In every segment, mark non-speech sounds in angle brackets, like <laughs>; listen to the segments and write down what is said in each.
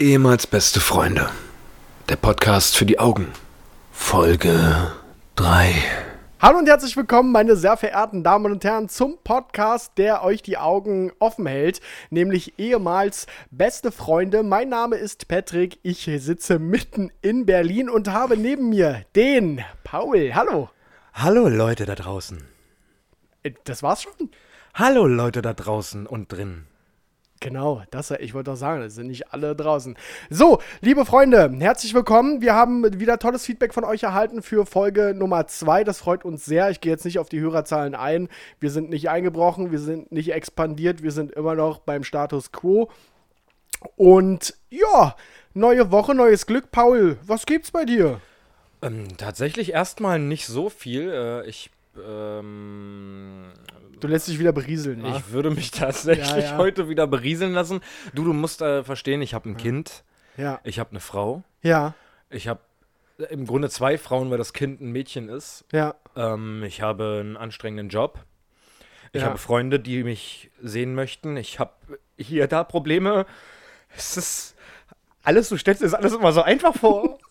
Ehemals beste Freunde. Der Podcast für die Augen. Folge 3. Hallo und herzlich willkommen, meine sehr verehrten Damen und Herren, zum Podcast, der euch die Augen offen hält, nämlich ehemals beste Freunde. Mein Name ist Patrick, ich sitze mitten in Berlin und habe neben mir den Paul. Hallo. Hallo Leute da draußen. Äh, Das war's schon? Hallo Leute da draußen und drin. Genau, das, ich wollte doch sagen, es sind nicht alle draußen. So, liebe Freunde, herzlich willkommen. Wir haben wieder tolles Feedback von euch erhalten für Folge Nummer 2. Das freut uns sehr. Ich gehe jetzt nicht auf die Hörerzahlen ein. Wir sind nicht eingebrochen, wir sind nicht expandiert, wir sind immer noch beim Status quo. Und ja, neue Woche, neues Glück. Paul, was gibt's bei dir? Ähm, tatsächlich erstmal nicht so viel. Äh, ich, ähm, Du lässt dich wieder berieseln, ich würde mich <laughs> tatsächlich Ja, ja. heute wieder berieseln lassen. Du, du musst äh, verstehen, ich habe ein Kind, Ja, ich habe eine Frau, ja, ich habe im Grunde zwei Frauen, weil das Kind ein Mädchen ist. ja. Ähm, ich habe einen anstrengenden Job. Ich habe Freunde, die mich sehen möchten. Ich habe hier da Probleme. Es ist alles, du stellst dir das alles immer so einfach vor. <laughs>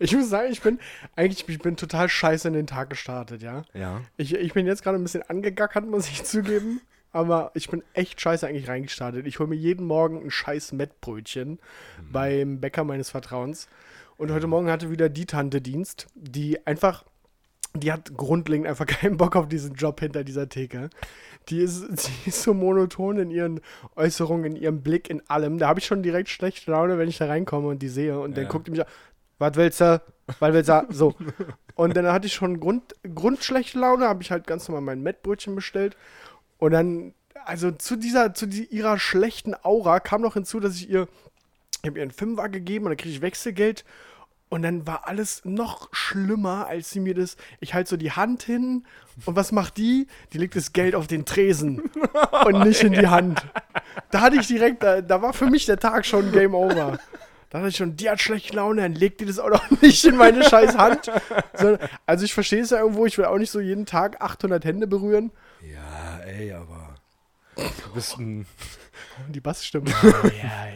Ich muss sagen, ich bin eigentlich, ich bin total scheiße in den Tag gestartet, ja. ja. Ich, ich bin jetzt gerade ein bisschen angegackert, muss ich <laughs> zugeben. Aber ich bin echt scheiße eigentlich reingestartet. Ich hole mir jeden Morgen ein scheiß Mettbrötchen beim Bäcker meines Vertrauens. Und heute Morgen hatte wieder die Tante Dienst, die einfach, die hat grundlegend einfach <laughs> keinen Bock auf diesen Job hinter dieser Theke. Die ist, <laughs> die ist so monoton in ihren Äußerungen, in ihrem Blick, in allem. Da habe ich schon direkt schlechte Laune, wenn ich da reinkomme und die sehe. Und dann Ja. guckt die mich an, was willst du? Was willst du? So. Und dann hatte ich schon Grund, grundschlechte Laune, habe ich halt ganz normal mein Mettbrötchen bestellt. Und dann, also zu dieser, zu die, ihrer schlechten Aura kam noch hinzu, dass ich ihr, ich habe ihr einen Fünfer gegeben und dann kriege ich Wechselgeld. Und dann war alles noch schlimmer, als sie mir das. Ich halte so die Hand hin und was macht die? Die legt das Geld auf den Tresen und nicht in die Hand. Da hatte ich direkt, da, da war für mich der Tag schon Game Over. Da hatte ich schon, die hat schlechte Laune, dann legt die das auch noch <laughs> nicht in meine scheiß Hand. <laughs> So, also ich verstehe es ja irgendwo, ich will auch nicht so jeden Tag 800 Hände berühren. Ja, ey, aber du bist ein, <laughs> Die Bassstimme. ja, ja.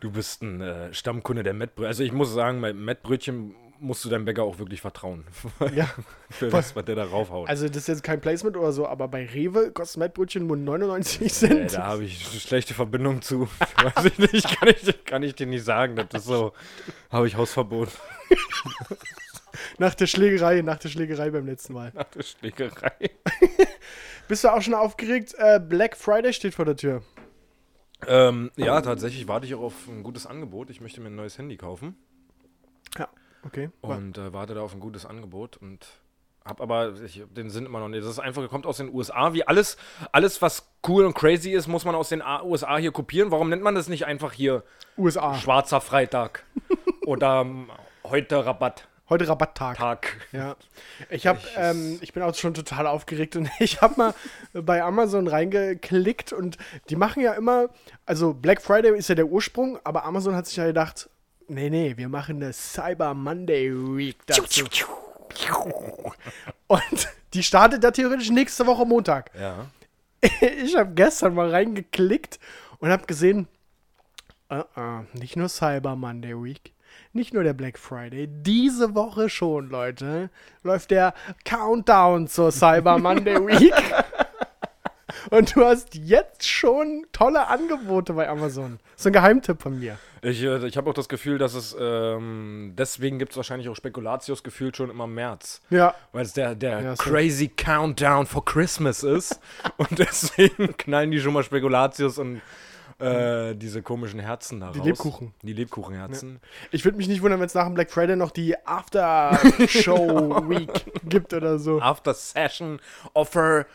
du bist ein äh, Stammkunde der Mettbrötchen. Also ich muss sagen, bei Mettbrötchen musst du deinem Bäcker auch wirklich vertrauen. <laughs> ja. Für das, was der da raufhaut. Also das ist jetzt kein Placement oder so, aber bei Rewe kostet Mettbrötchen nur 99 Ey, Cent. da habe ich eine schlechte Verbindung zu. <laughs> Weiß ich nicht, kann ich, kann ich dir nicht sagen. Das ist so, habe ich Hausverbot <laughs> Nach der Schlägerei, nach der Schlägerei beim letzten Mal. nach der Schlägerei. Bist du auch schon aufgeregt? Äh, Black Friday steht vor der Tür. Ähm, ja, tatsächlich warte ich auch auf ein gutes Angebot. Ich möchte mir ein neues Handy kaufen. Ja, okay. und äh, warte da auf ein gutes Angebot und hab aber ich hab den Sinn immer noch nicht. Das ist einfach kommt aus den USA. Wie alles, alles was cool und crazy ist, muss man aus den A USA hier kopieren. Warum nennt man das nicht einfach hier USA. Schwarzer Freitag <laughs> oder ähm, heute Rabatttag? Heute Rabatttag. Ja. Ich habe, ähm, ich bin auch schon total aufgeregt und <laughs> ich habe mal bei Amazon reingeklickt und die machen ja immer, also Black Friday ist ja der Ursprung, aber Amazon hat sich ja gedacht, nee, nee, wir machen eine Cyber Monday Week dazu. Und die startet ja theoretisch nächste Woche Montag. Ja. <laughs> Ich habe gestern mal reingeklickt und habe gesehen, uh -uh, nicht nur Cyber Monday Week, nicht nur der Black Friday, diese Woche schon, Leute, läuft der Countdown zur Cyber Monday <laughs> Week. Und du hast jetzt schon tolle Angebote bei Amazon. So ein Geheimtipp von mir. Ich, äh, ich habe auch das Gefühl, dass es ähm, deswegen gibt es wahrscheinlich auch Spekulatius gefühlt schon immer im März. Ja. Weil es der, der Ja, crazy Countdown for Christmas ist. <laughs> und deswegen knallen die schon mal Spekulatius und äh, diese komischen Herzen da Die raus. Lebkuchen. Die Lebkuchenherzen. Ich würde mich nicht wundern, wenn es nach dem Black Friday noch die After-Show Week <laughs> gibt oder so. After Session Offer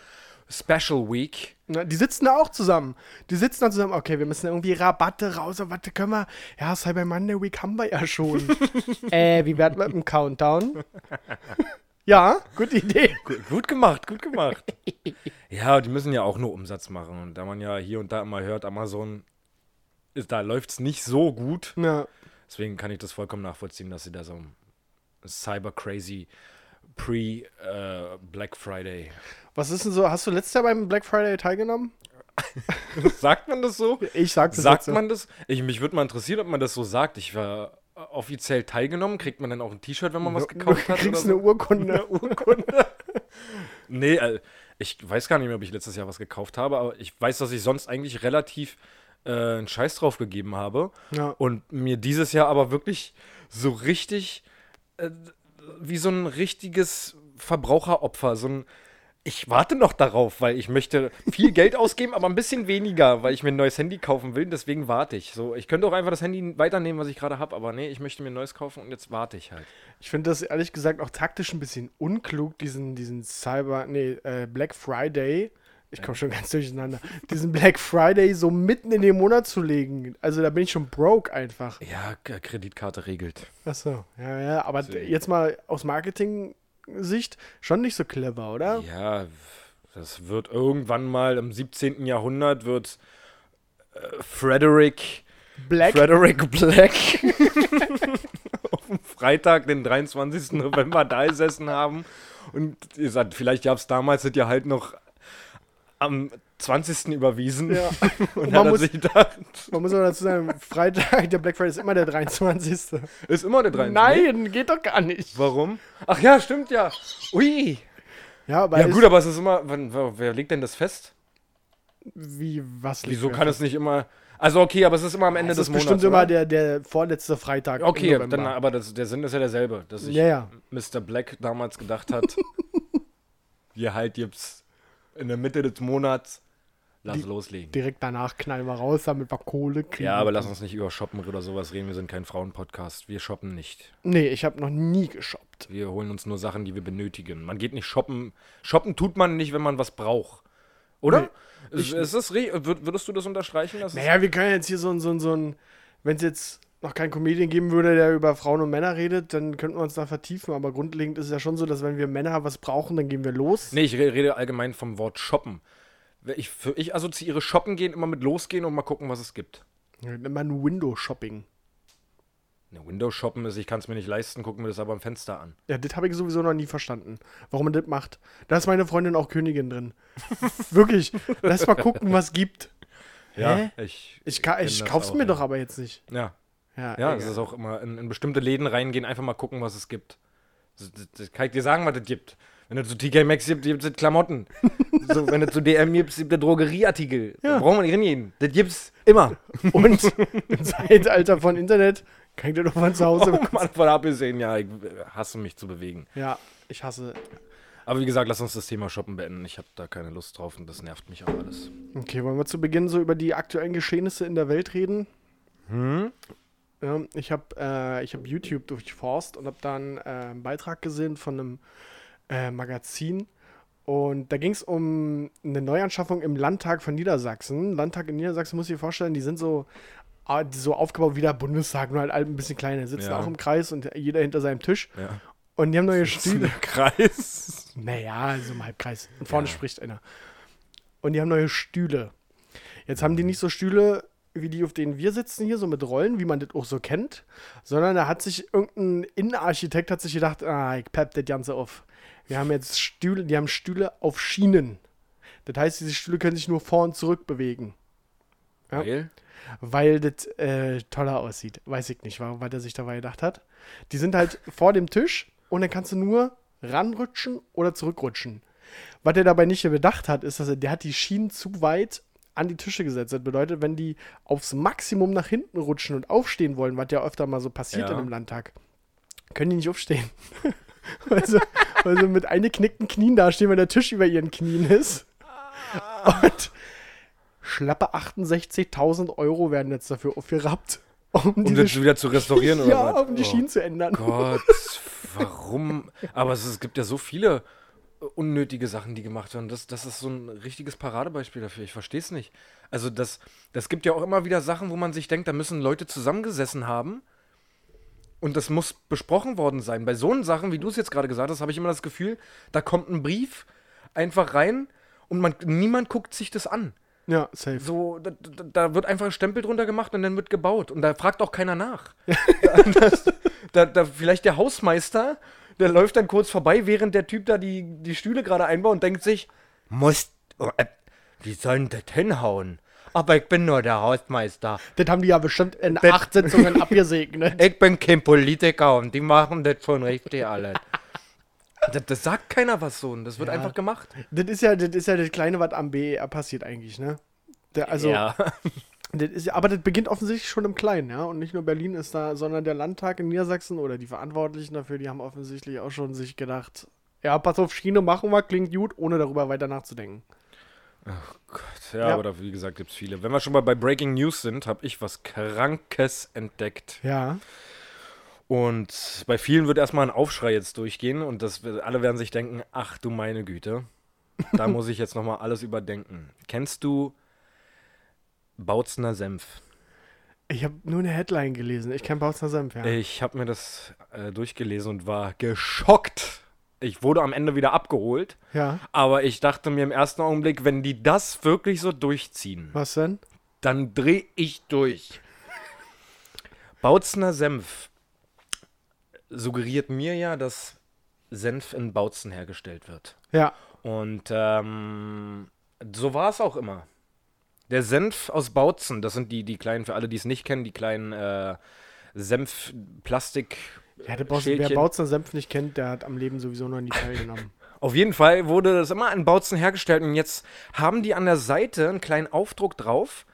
Special Week. Na, die sitzen da auch zusammen. Die sitzen da zusammen, okay, wir müssen irgendwie Rabatte raus, aber was können wir? Ja, Cyber Monday Week haben wir ja schon. <laughs> äh, wie werden wir mit dem Countdown? ja, gute Idee. Gut, gut gemacht, gut gemacht. ja, die müssen ja auch nur Umsatz machen. Und da man ja hier und da immer hört, Amazon, ist, da läuft es nicht so gut. Ja. Deswegen kann ich das vollkommen nachvollziehen, dass sie da so cyber crazy pre-Black Friday. Was ist denn so, hast du letztes Jahr beim Black Friday teilgenommen? <laughs> sagt man das so? Ich sag das Sagt so. man das? Ich, mich würde mal interessieren, ob man das so sagt. Ich war äh, offiziell teilgenommen. Kriegt man dann auch ein T-Shirt, wenn man was gekauft hat? kriegst oder eine so? Urkunde. <laughs> Urkunde. nee, äh, ich weiß gar nicht mehr, ob ich letztes Jahr was gekauft habe, aber ich weiß, dass ich sonst eigentlich relativ äh, einen Scheiß drauf gegeben habe. Ja. Und mir dieses Jahr aber wirklich so richtig äh, wie so ein richtiges Verbraucheropfer, so ein ich warte noch darauf, weil ich möchte viel <laughs> Geld ausgeben, aber ein bisschen weniger, weil ich mir ein neues Handy kaufen will. Deswegen warte ich. So, ich könnte auch einfach das Handy weiternehmen, was ich gerade habe, aber nee, ich möchte mir ein neues kaufen und jetzt warte ich halt. Ich finde das ehrlich gesagt auch taktisch ein bisschen unklug, diesen, diesen Cyber, nee, äh, Black Friday. Ich komme schon ganz durcheinander. Diesen Black Friday so mitten in den Monat zu legen. Also da bin ich schon broke einfach. Ja, Kreditkarte regelt. Achso, ja, ja, aber Deswegen. jetzt mal aus Marketing-Sicht schon nicht so clever, oder? Ja, das wird irgendwann mal im 17. Jahrhundert wird äh, Frederick Black, Frederick Black <laughs> auf dem Freitag, den 23. November, da gesessen haben. Und ihr sagt, vielleicht gab es damals das ja halt noch am 20. überwiesen. Ja. <laughs> Und, Und man muss- sich gedacht, Man muss aber dazu sagen, Freitag, der Black Friday ist immer der 23. ist immer der 23. Nein, geht doch gar nicht. Warum? Ach ja, stimmt ja. Ui. Ja, aber Ja gut, aber es ist immer, wann, wer legt denn das fest? wie, was Wieso kann es nicht immer, also okay, aber es ist immer am Ende Es des ist Monats, bestimmt immer oder? der, der vorletzte Freitag. Okay, dann, aber das, der Sinn ist ja derselbe, dass sich Ja, ja. Mr. Black damals gedacht hat, <laughs> wir halt jetzt in der Mitte des Monats, lass Die- loslegen. Direkt danach knallen wir raus, damit wir Kohle kriegen. Ja, aber lass uns nicht über Shoppen oder sowas reden, wir sind kein Frauenpodcast, wir shoppen nicht. Nee, ich habe noch nie geshoppt. Wir holen uns nur Sachen, die wir benötigen. Man geht nicht shoppen, shoppen tut man nicht, wenn man was braucht. Oder? Nee, ist, ist das, würdest du das unterstreichen? Dass Naja, wir können jetzt hier so ein, so ein, so ein wenn es jetzt noch keinen Comedian geben würde, der über Frauen und Männer redet, dann könnten wir uns da vertiefen. Aber grundlegend ist es ja schon so, dass wenn wir Männer was brauchen, dann gehen wir los. Nee, ich re- rede allgemein vom Wort shoppen. Ich, für, ich assoziiere shoppen gehen immer mit losgehen und mal gucken, was es gibt. Immer ein Window-Shopping. Ne, Windows shoppen ist, ich kann es mir nicht leisten, gucken wir das aber am Fenster an. Ja, das habe ich sowieso noch nie verstanden, warum man das macht. Da ist meine Freundin auch Königin drin. <laughs> Wirklich. Lass mal gucken, was gibt. Hä? ich. Ich, ich das kauf's auch, mir ja. doch aber jetzt nicht. Ja, Ja, ja, das ist auch immer in, in bestimmte Läden reingehen, einfach mal gucken, was es gibt. Das, das, das kann ich dir sagen, was es gibt. Wenn es zu TK Maxx gibt, gibt es Klamotten. <laughs> so, wenn es zu DM gibt, gibt es Drogerieartikel. Da Ja. brauchen wir nicht hingehen. Das gibt's immer. <laughs> Und im Zeitalter von Internet kann ich dir doch von zu Hause. Oh, Mann, von abgesehen, ja, ich hasse mich zu bewegen. Ja, ich hasse. Aber wie gesagt, lass uns das Thema Shoppen beenden. Ich habe da keine Lust drauf und das nervt mich auch alles. Okay, wollen wir zu Beginn so über die aktuellen Geschehnisse in der Welt reden? Hm? Ja, ich habe äh, ich hab YouTube durchforst und habe dann äh, einen Beitrag gesehen von einem äh, Magazin. Und da ging es um eine Neuanschaffung im Landtag von Niedersachsen. Landtag in Niedersachsen, muss ich dir vorstellen, die sind so, ah, so aufgebaut wie der Bundestag, nur halt ein bisschen kleiner. Sitzen Ja. auch im Kreis und jeder hinter seinem Tisch. Ja. Und die haben neue Stühle. Kreis. <laughs> Naja, so im Halbkreis. Und vorne Ja. spricht einer. Und die haben neue Stühle. Jetzt haben die nicht so Stühle, wie die, auf denen wir sitzen hier, so mit Rollen, wie man das auch so kennt, sondern da hat sich irgendein Innenarchitekt hat sich gedacht, ah, ich pepp das Ganze auf. Wir haben jetzt Stühle, die haben Stühle auf Schienen. Das heißt, diese Stühle können sich nur vor und zurück bewegen. Ja. Weil? Weil das äh, toller aussieht. Weiß ich nicht, warum, was er sich dabei gedacht hat. Die sind halt <laughs> vor dem Tisch und dann kannst du nur ranrutschen oder zurückrutschen. Was er dabei nicht bedacht hat, ist, dass er, der hat die Schienen zu weit an die Tische gesetzt. Das bedeutet, wenn die aufs Maximum nach hinten rutschen und aufstehen wollen, was ja öfter mal so passiert Ja. in einem Landtag, können die nicht aufstehen. <laughs> also, also mit eingeknickten Knien dastehen, weil der Tisch über ihren Knien ist. Und schlappe 68.000 Euro werden jetzt dafür aufgerappt, um, Um das wieder zu restaurieren <laughs> oder ja, was? um die Oh Schienen zu ändern. Gott, warum? Aber es, es gibt ja so viele unnötige Sachen, die gemacht werden. Das, das ist so ein richtiges Paradebeispiel dafür. Ich verstehe es nicht. Also das, das gibt ja auch immer wieder Sachen, wo man sich denkt, da müssen Leute zusammengesessen haben. Und das muss besprochen worden sein. Bei so Sachen, wie du es jetzt gerade gesagt hast, habe ich immer das Gefühl, da kommt ein Brief einfach rein und man, niemand guckt sich das an. Ja, safe. So, da, da, da wird einfach ein Stempel drunter gemacht und dann wird gebaut. Und da fragt auch keiner nach. <laughs> das, da, da, vielleicht der Hausmeister, der läuft dann kurz vorbei, während der Typ da die, die Stühle gerade einbaut und denkt sich, muss. oh, äh, die sollen das hinhauen. Aber ich bin nur der Hausmeister. Das haben die ja bestimmt in Das- acht Sitzungen <laughs> abgesegnet. Ich bin kein Politiker und die machen das schon richtig alles. <laughs> Das, das sagt keiner was so und das wird Ja. einfach gemacht. Das ist ja das, ist ja das Kleine, was am BER passiert eigentlich, ne? Der, also, ja. Das aber das beginnt offensichtlich schon im Kleinen, ja? Und nicht nur Berlin ist da, sondern der Landtag in Niedersachsen oder die Verantwortlichen dafür, die haben offensichtlich auch schon sich gedacht, ja, pass auf, Schiene machen wir, klingt gut, ohne darüber weiter nachzudenken. Ja, Ja. aber da, wie gesagt, gibt es viele. Wenn wir schon mal bei Breaking News sind, habe ich was Krankes entdeckt. Ja. Und bei vielen wird erstmal ein Aufschrei jetzt durchgehen und das, alle werden sich denken, ach du meine Güte, da <laughs> muss ich jetzt nochmal alles überdenken. Kennst du Bautzner Senf? Ich habe nur eine Headline gelesen. Ich kenne Bautzner Senf, ja. Ich habe mir das äh, durchgelesen und war geschockt. Ich wurde am Ende wieder abgeholt, Ja. aber ich dachte mir im ersten Augenblick, wenn die das wirklich so durchziehen, Was denn? dann dreh ich durch. Bautzner Senf suggeriert mir ja, dass Senf in Bautzen hergestellt wird. Ja. Und ähm, so war es auch immer. Der Senf aus Bautzen, das sind die, die kleinen, für alle, die es nicht kennen, die kleinen äh, Senf-Plastik. Ja, der Baus, wer. Bautzner Senf nicht kennt, der hat am Leben sowieso noch nie teilgenommen. <laughs> Auf jeden Fall wurde das immer in Bautzen hergestellt und jetzt haben die an der Seite einen kleinen Aufdruck drauf,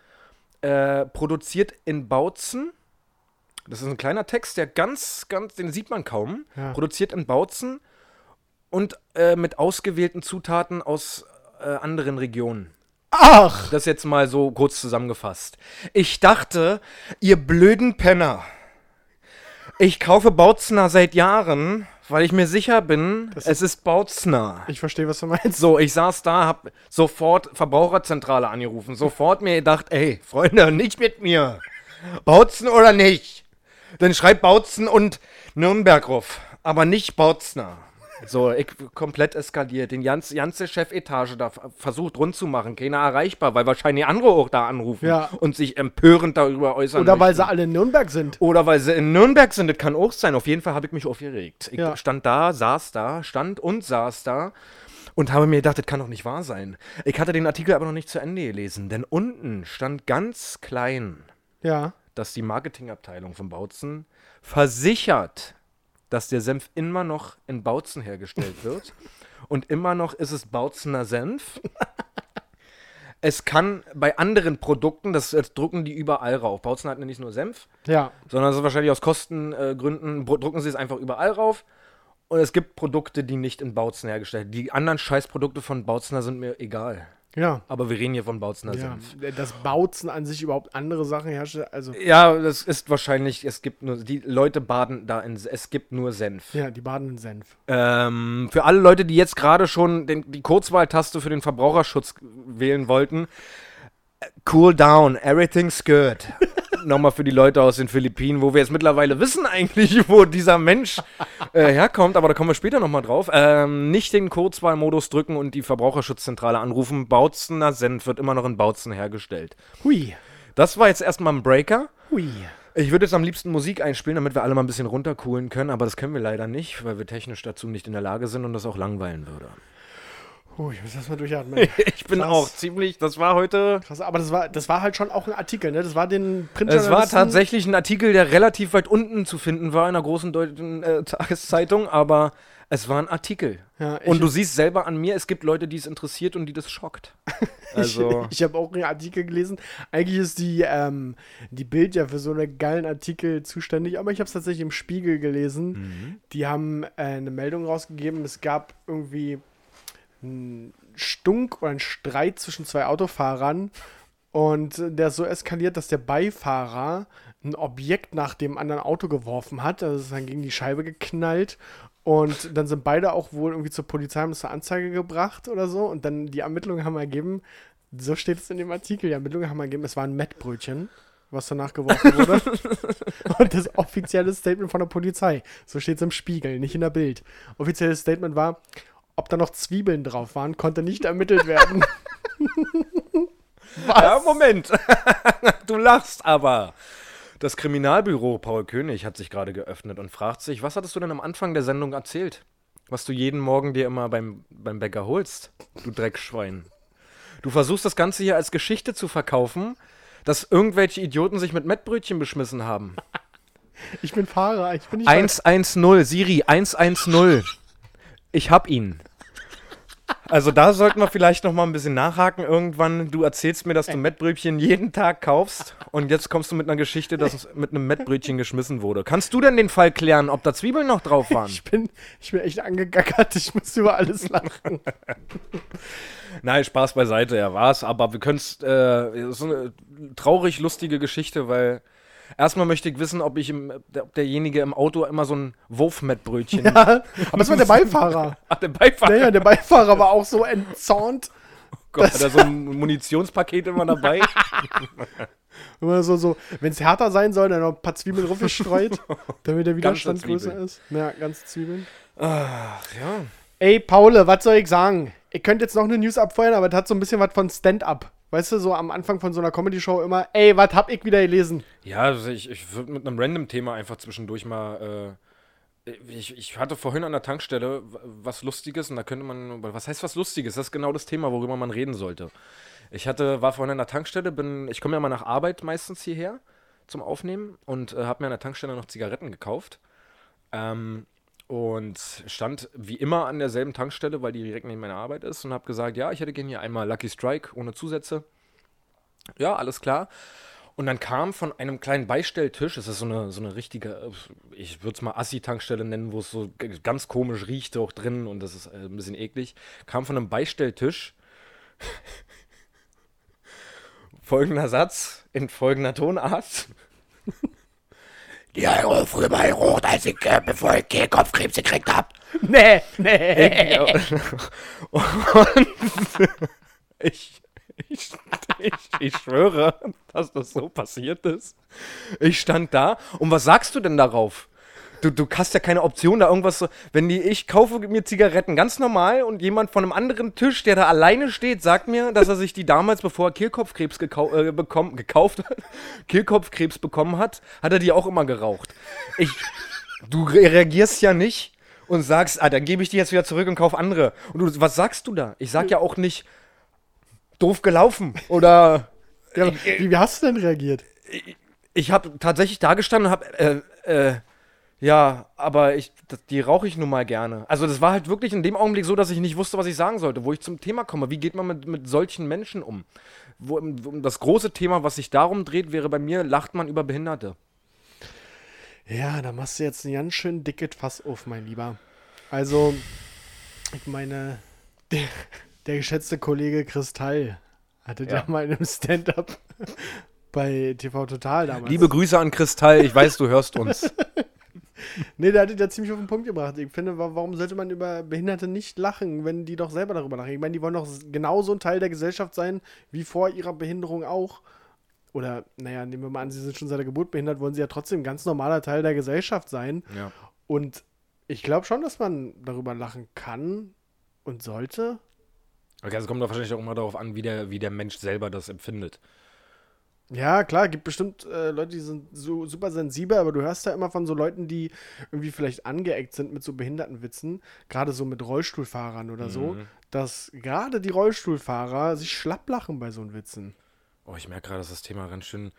äh, produziert in Bautzen. Das ist ein kleiner Text, der ganz, ganz, den sieht man kaum. Ja. Produziert in Bautzen und äh, mit ausgewählten Zutaten aus äh, anderen Regionen. Ach! Das jetzt mal so kurz zusammengefasst. Ich dachte, ihr blöden Penner. Ich kaufe Bautzner seit Jahren, weil ich mir sicher bin, Das es ist Bautzner. Ich verstehe, was du meinst. So, ich saß da, hab sofort Verbraucherzentrale angerufen, sofort mir gedacht, ey, Freunde, nicht mit mir. Bautzen oder nicht? Dann schreibt Bautzen und Nürnberg ruf, aber nicht Bautzner. So, ich komplett eskaliert. Den ganze, ganze Chefetage da versucht rund zu machen. Keiner erreichbar, weil wahrscheinlich andere auch da anrufen Ja. und sich empörend darüber äußern. Oder weil möchten. sie alle in Nürnberg sind. Oder weil sie in Nürnberg sind, das kann auch sein. Auf jeden Fall habe ich mich aufgeregt. Ich Ja. stand da, saß da, stand und saß da und habe mir gedacht, das kann doch nicht wahr sein. Ich hatte den Artikel aber noch nicht zu Ende gelesen, denn unten stand ganz klein, Ja. dass die Marketingabteilung von Bautzen versichert, dass der Senf immer noch in Bautzen hergestellt wird. <laughs> und immer noch ist es Bautzener Senf. Es kann bei anderen Produkten, das, das drucken die überall rauf. Bautzen hat nicht nur Senf, Ja. sondern ist wahrscheinlich aus Kostengründen, äh, drucken sie es einfach überall rauf. Und es gibt Produkte, die nicht in Bautzen hergestellt Die anderen Scheißprodukte von Bautzner sind mir egal. Ja. Aber wir reden hier von Bautzner ja. Senf. Das Bautzen an sich überhaupt andere Sachen herstellt. Also, Ja, das ist wahrscheinlich, es gibt nur, die Leute baden da in, es gibt nur Senf. ja, die badenden Senf. Ähm, für alle Leute, die jetzt gerade schon den, die Kurzwahltaste für den Verbraucherschutz wählen wollten, äh, cool down, everything's good. <laughs> Nochmal für die Leute aus den Philippinen, wo wir jetzt mittlerweile wissen eigentlich, <laughs> wo dieser Mensch äh, herkommt, aber da kommen wir später nochmal drauf. Ähm, nicht den Kurzwahlmodus drücken und die Verbraucherschutzzentrale anrufen. Bautzener Senf wird immer noch in Bautzen hergestellt. Hui. Das war jetzt erstmal ein Breaker. Hui. Ich würde jetzt am liebsten Musik einspielen, damit wir alle mal ein bisschen runtercoolen können, aber das können wir leider nicht, weil wir technisch dazu nicht in der Lage sind und das auch langweilen würde. Hui, ich muss erstmal durchatmen. <laughs> Ich bin Krass. auch ziemlich, das war heute. Krass, aber das war, das war halt schon auch ein Artikel, ne? Das war den Es war tatsächlich ein Artikel, der relativ weit unten zu finden war in einer großen deutschen äh, <laughs> Tageszeitung, aber es war ein Artikel. Ja, Und du siehst selber an mir, es gibt Leute, die es interessiert und die das schockt. <laughs> Also, ich, ich habe auch einen Artikel gelesen. Eigentlich ist die, ähm, die Bild ja für so einen geilen Artikel zuständig, aber ich habe es tatsächlich im Spiegel gelesen. Mhm. Die haben äh, eine Meldung rausgegeben, es gab irgendwie einen Stunk oder einen Streit zwischen zwei Autofahrern und der ist so eskaliert, dass der Beifahrer ein Objekt nach dem anderen Auto geworfen hat. Also ist dann gegen die Scheibe geknallt. Und dann sind beide auch wohl irgendwie zur Polizei, es zur Anzeige gebracht oder so. Und dann die Ermittlungen haben ergeben, so steht es in dem Artikel, die Ermittlungen haben ergeben, es war ein Mettbrötchen, was danach geworfen wurde. <laughs> Und das offizielle Statement von der Polizei. So steht es im Spiegel, nicht in der Bild. Offizielles Statement war, ob da noch Zwiebeln drauf waren, konnte nicht ermittelt werden. <laughs> ja, Moment. <laughs> du lachst aber. Das Kriminalbüro Paul König hat sich gerade geöffnet und fragt sich, was hattest du denn am Anfang der Sendung erzählt? Was du jeden Morgen dir immer beim, beim Bäcker holst, du Dreckschwein. Du versuchst das Ganze hier als Geschichte zu verkaufen, dass irgendwelche Idioten sich mit Mettbrötchen beschmissen haben. Ich bin Fahrer, ich bin nicht 110, Siri, 110. Ich hab ihn. Also da sollten wir vielleicht noch mal ein bisschen nachhaken irgendwann. Du erzählst mir, dass du Mettbrötchen jeden Tag kaufst und jetzt kommst du mit einer Geschichte, dass es mit einem Mettbrötchen geschmissen wurde. Kannst du denn den Fall klären, ob da Zwiebeln noch drauf waren? Ich bin, ich bin echt angegackert, ich muss über alles lachen. Nein, Spaß beiseite, er war's. Aber wir können es, äh, so eine traurig lustige Geschichte, weil erstmal möchte ich wissen, ob ich im, ob derjenige im Auto immer so ein Wurfmettbrötchen. Ja, <laughs> aber das war der Beifahrer. Ach, <laughs> der Beifahrer. Naja, der Beifahrer war auch so entzornt. Gott, hat er so ein Munitionspaket immer dabei? <laughs> Immer so, so, wenn es härter sein soll, dann noch ein paar Zwiebeln gestreut, damit der Widerstand größer ist. Ja, ganz Zwiebeln. Ach, ja. Ey, Paule, was soll ich sagen? Ich könnte jetzt noch eine News abfeuern, aber das hat so ein bisschen was von Stand-up. Weißt du, so am Anfang von so einer Comedy-Show immer, ey, was hab ich wieder gelesen? Ja, also ich, ich würde mit einem Random-Thema einfach zwischendurch mal. Äh, ich, ich hatte vorhin an der Tankstelle was Lustiges und da könnte man. Was heißt was Lustiges? Das ist genau das Thema, worüber man reden sollte. Ich hatte, war vorhin an der Tankstelle, bin, ich komme ja mal nach Arbeit meistens hierher zum Aufnehmen und äh, habe mir an der Tankstelle noch Zigaretten gekauft. Ähm, und stand wie immer an derselben Tankstelle, weil die direkt neben meiner Arbeit ist und habe gesagt, ja, ich hätte gerne hier einmal Lucky Strike ohne Zusätze. Ja, alles klar. Und dann kam von einem kleinen Beistelltisch, das ist so eine, so eine richtige, äh, ich würde es mal Assi-Tankstelle nennen, wo es so ganz komisch riecht auch drin und das ist äh, ein bisschen eklig, kam von einem Beistelltisch <laughs> folgender Satz in folgender Tonart. <laughs> Die hat eure früher mal gerucht, als ich, äh, bevor ich Kehlkopfkrebs gekriegt hab. <laughs> Nee, nee. Ja. Und ich, ich, ich, ich schwöre, dass das so passiert ist. Ich stand da und was sagst du denn darauf? Du, du hast ja keine Option, da irgendwas so. Wenn die, ich kaufe mir Zigaretten ganz normal und jemand von einem anderen Tisch, der da alleine steht, sagt mir, dass er sich die damals, bevor er Kehlkopfkrebs gekau äh, bekommen, gekauft hat, <laughs> Kehlkopfkrebs bekommen hat, hat er die auch immer geraucht. Ich, du re- reagierst ja nicht und sagst, ah, dann gebe ich die jetzt wieder zurück und kauf andere. Und du, was sagst du da? Ich sag ja auch nicht, doof gelaufen oder Ja, <laughs> wie, wie hast du denn reagiert? ich habe tatsächlich da gestanden und habe, äh, äh, ja, aber ich, die rauche ich nun mal gerne. Also das war halt wirklich in dem Augenblick so, dass ich nicht wusste, was ich sagen sollte, wo ich zum Thema komme. Wie geht man mit, mit solchen Menschen um? Wo, das große Thema, was sich darum dreht, wäre bei mir, lacht man über Behinderte. Ja, da machst du jetzt ein ganz schön dickes Fass auf, mein Lieber. Also, ich meine, der, der geschätzte Kollege Kristall hatte ja. Ja. mal in einem Stand-up <laughs> bei TV Total damals. Liebe Grüße an Kristall, ich weiß, du hörst uns. <laughs> <laughs> Nee, der hat ja ziemlich auf den Punkt gebracht. Ich finde, wa- warum sollte man über Behinderte nicht lachen, wenn die doch selber darüber lachen? Ich meine, die wollen doch genauso ein Teil der Gesellschaft sein, wie vor ihrer Behinderung auch. Oder, naja, nehmen wir mal an, sie sind schon seit der Geburt behindert, wollen sie ja trotzdem ein ganz normaler Teil der Gesellschaft sein. Ja. Und ich glaube schon, dass man darüber lachen kann und sollte. Okay, also kommt doch wahrscheinlich auch immer darauf an, wie der, wie der Mensch selber das empfindet. Ja, klar, gibt bestimmt äh, Leute, die sind so super sensibel, aber du hörst ja immer von so Leuten, die irgendwie vielleicht angeeckt sind mit so Behindertenwitzen, gerade so mit Rollstuhlfahrern oder so, Mhm. dass gerade die Rollstuhlfahrer sich schlapp lachen bei so einen Witzen. Oh, ich merke gerade, dass das Thema ganz schön,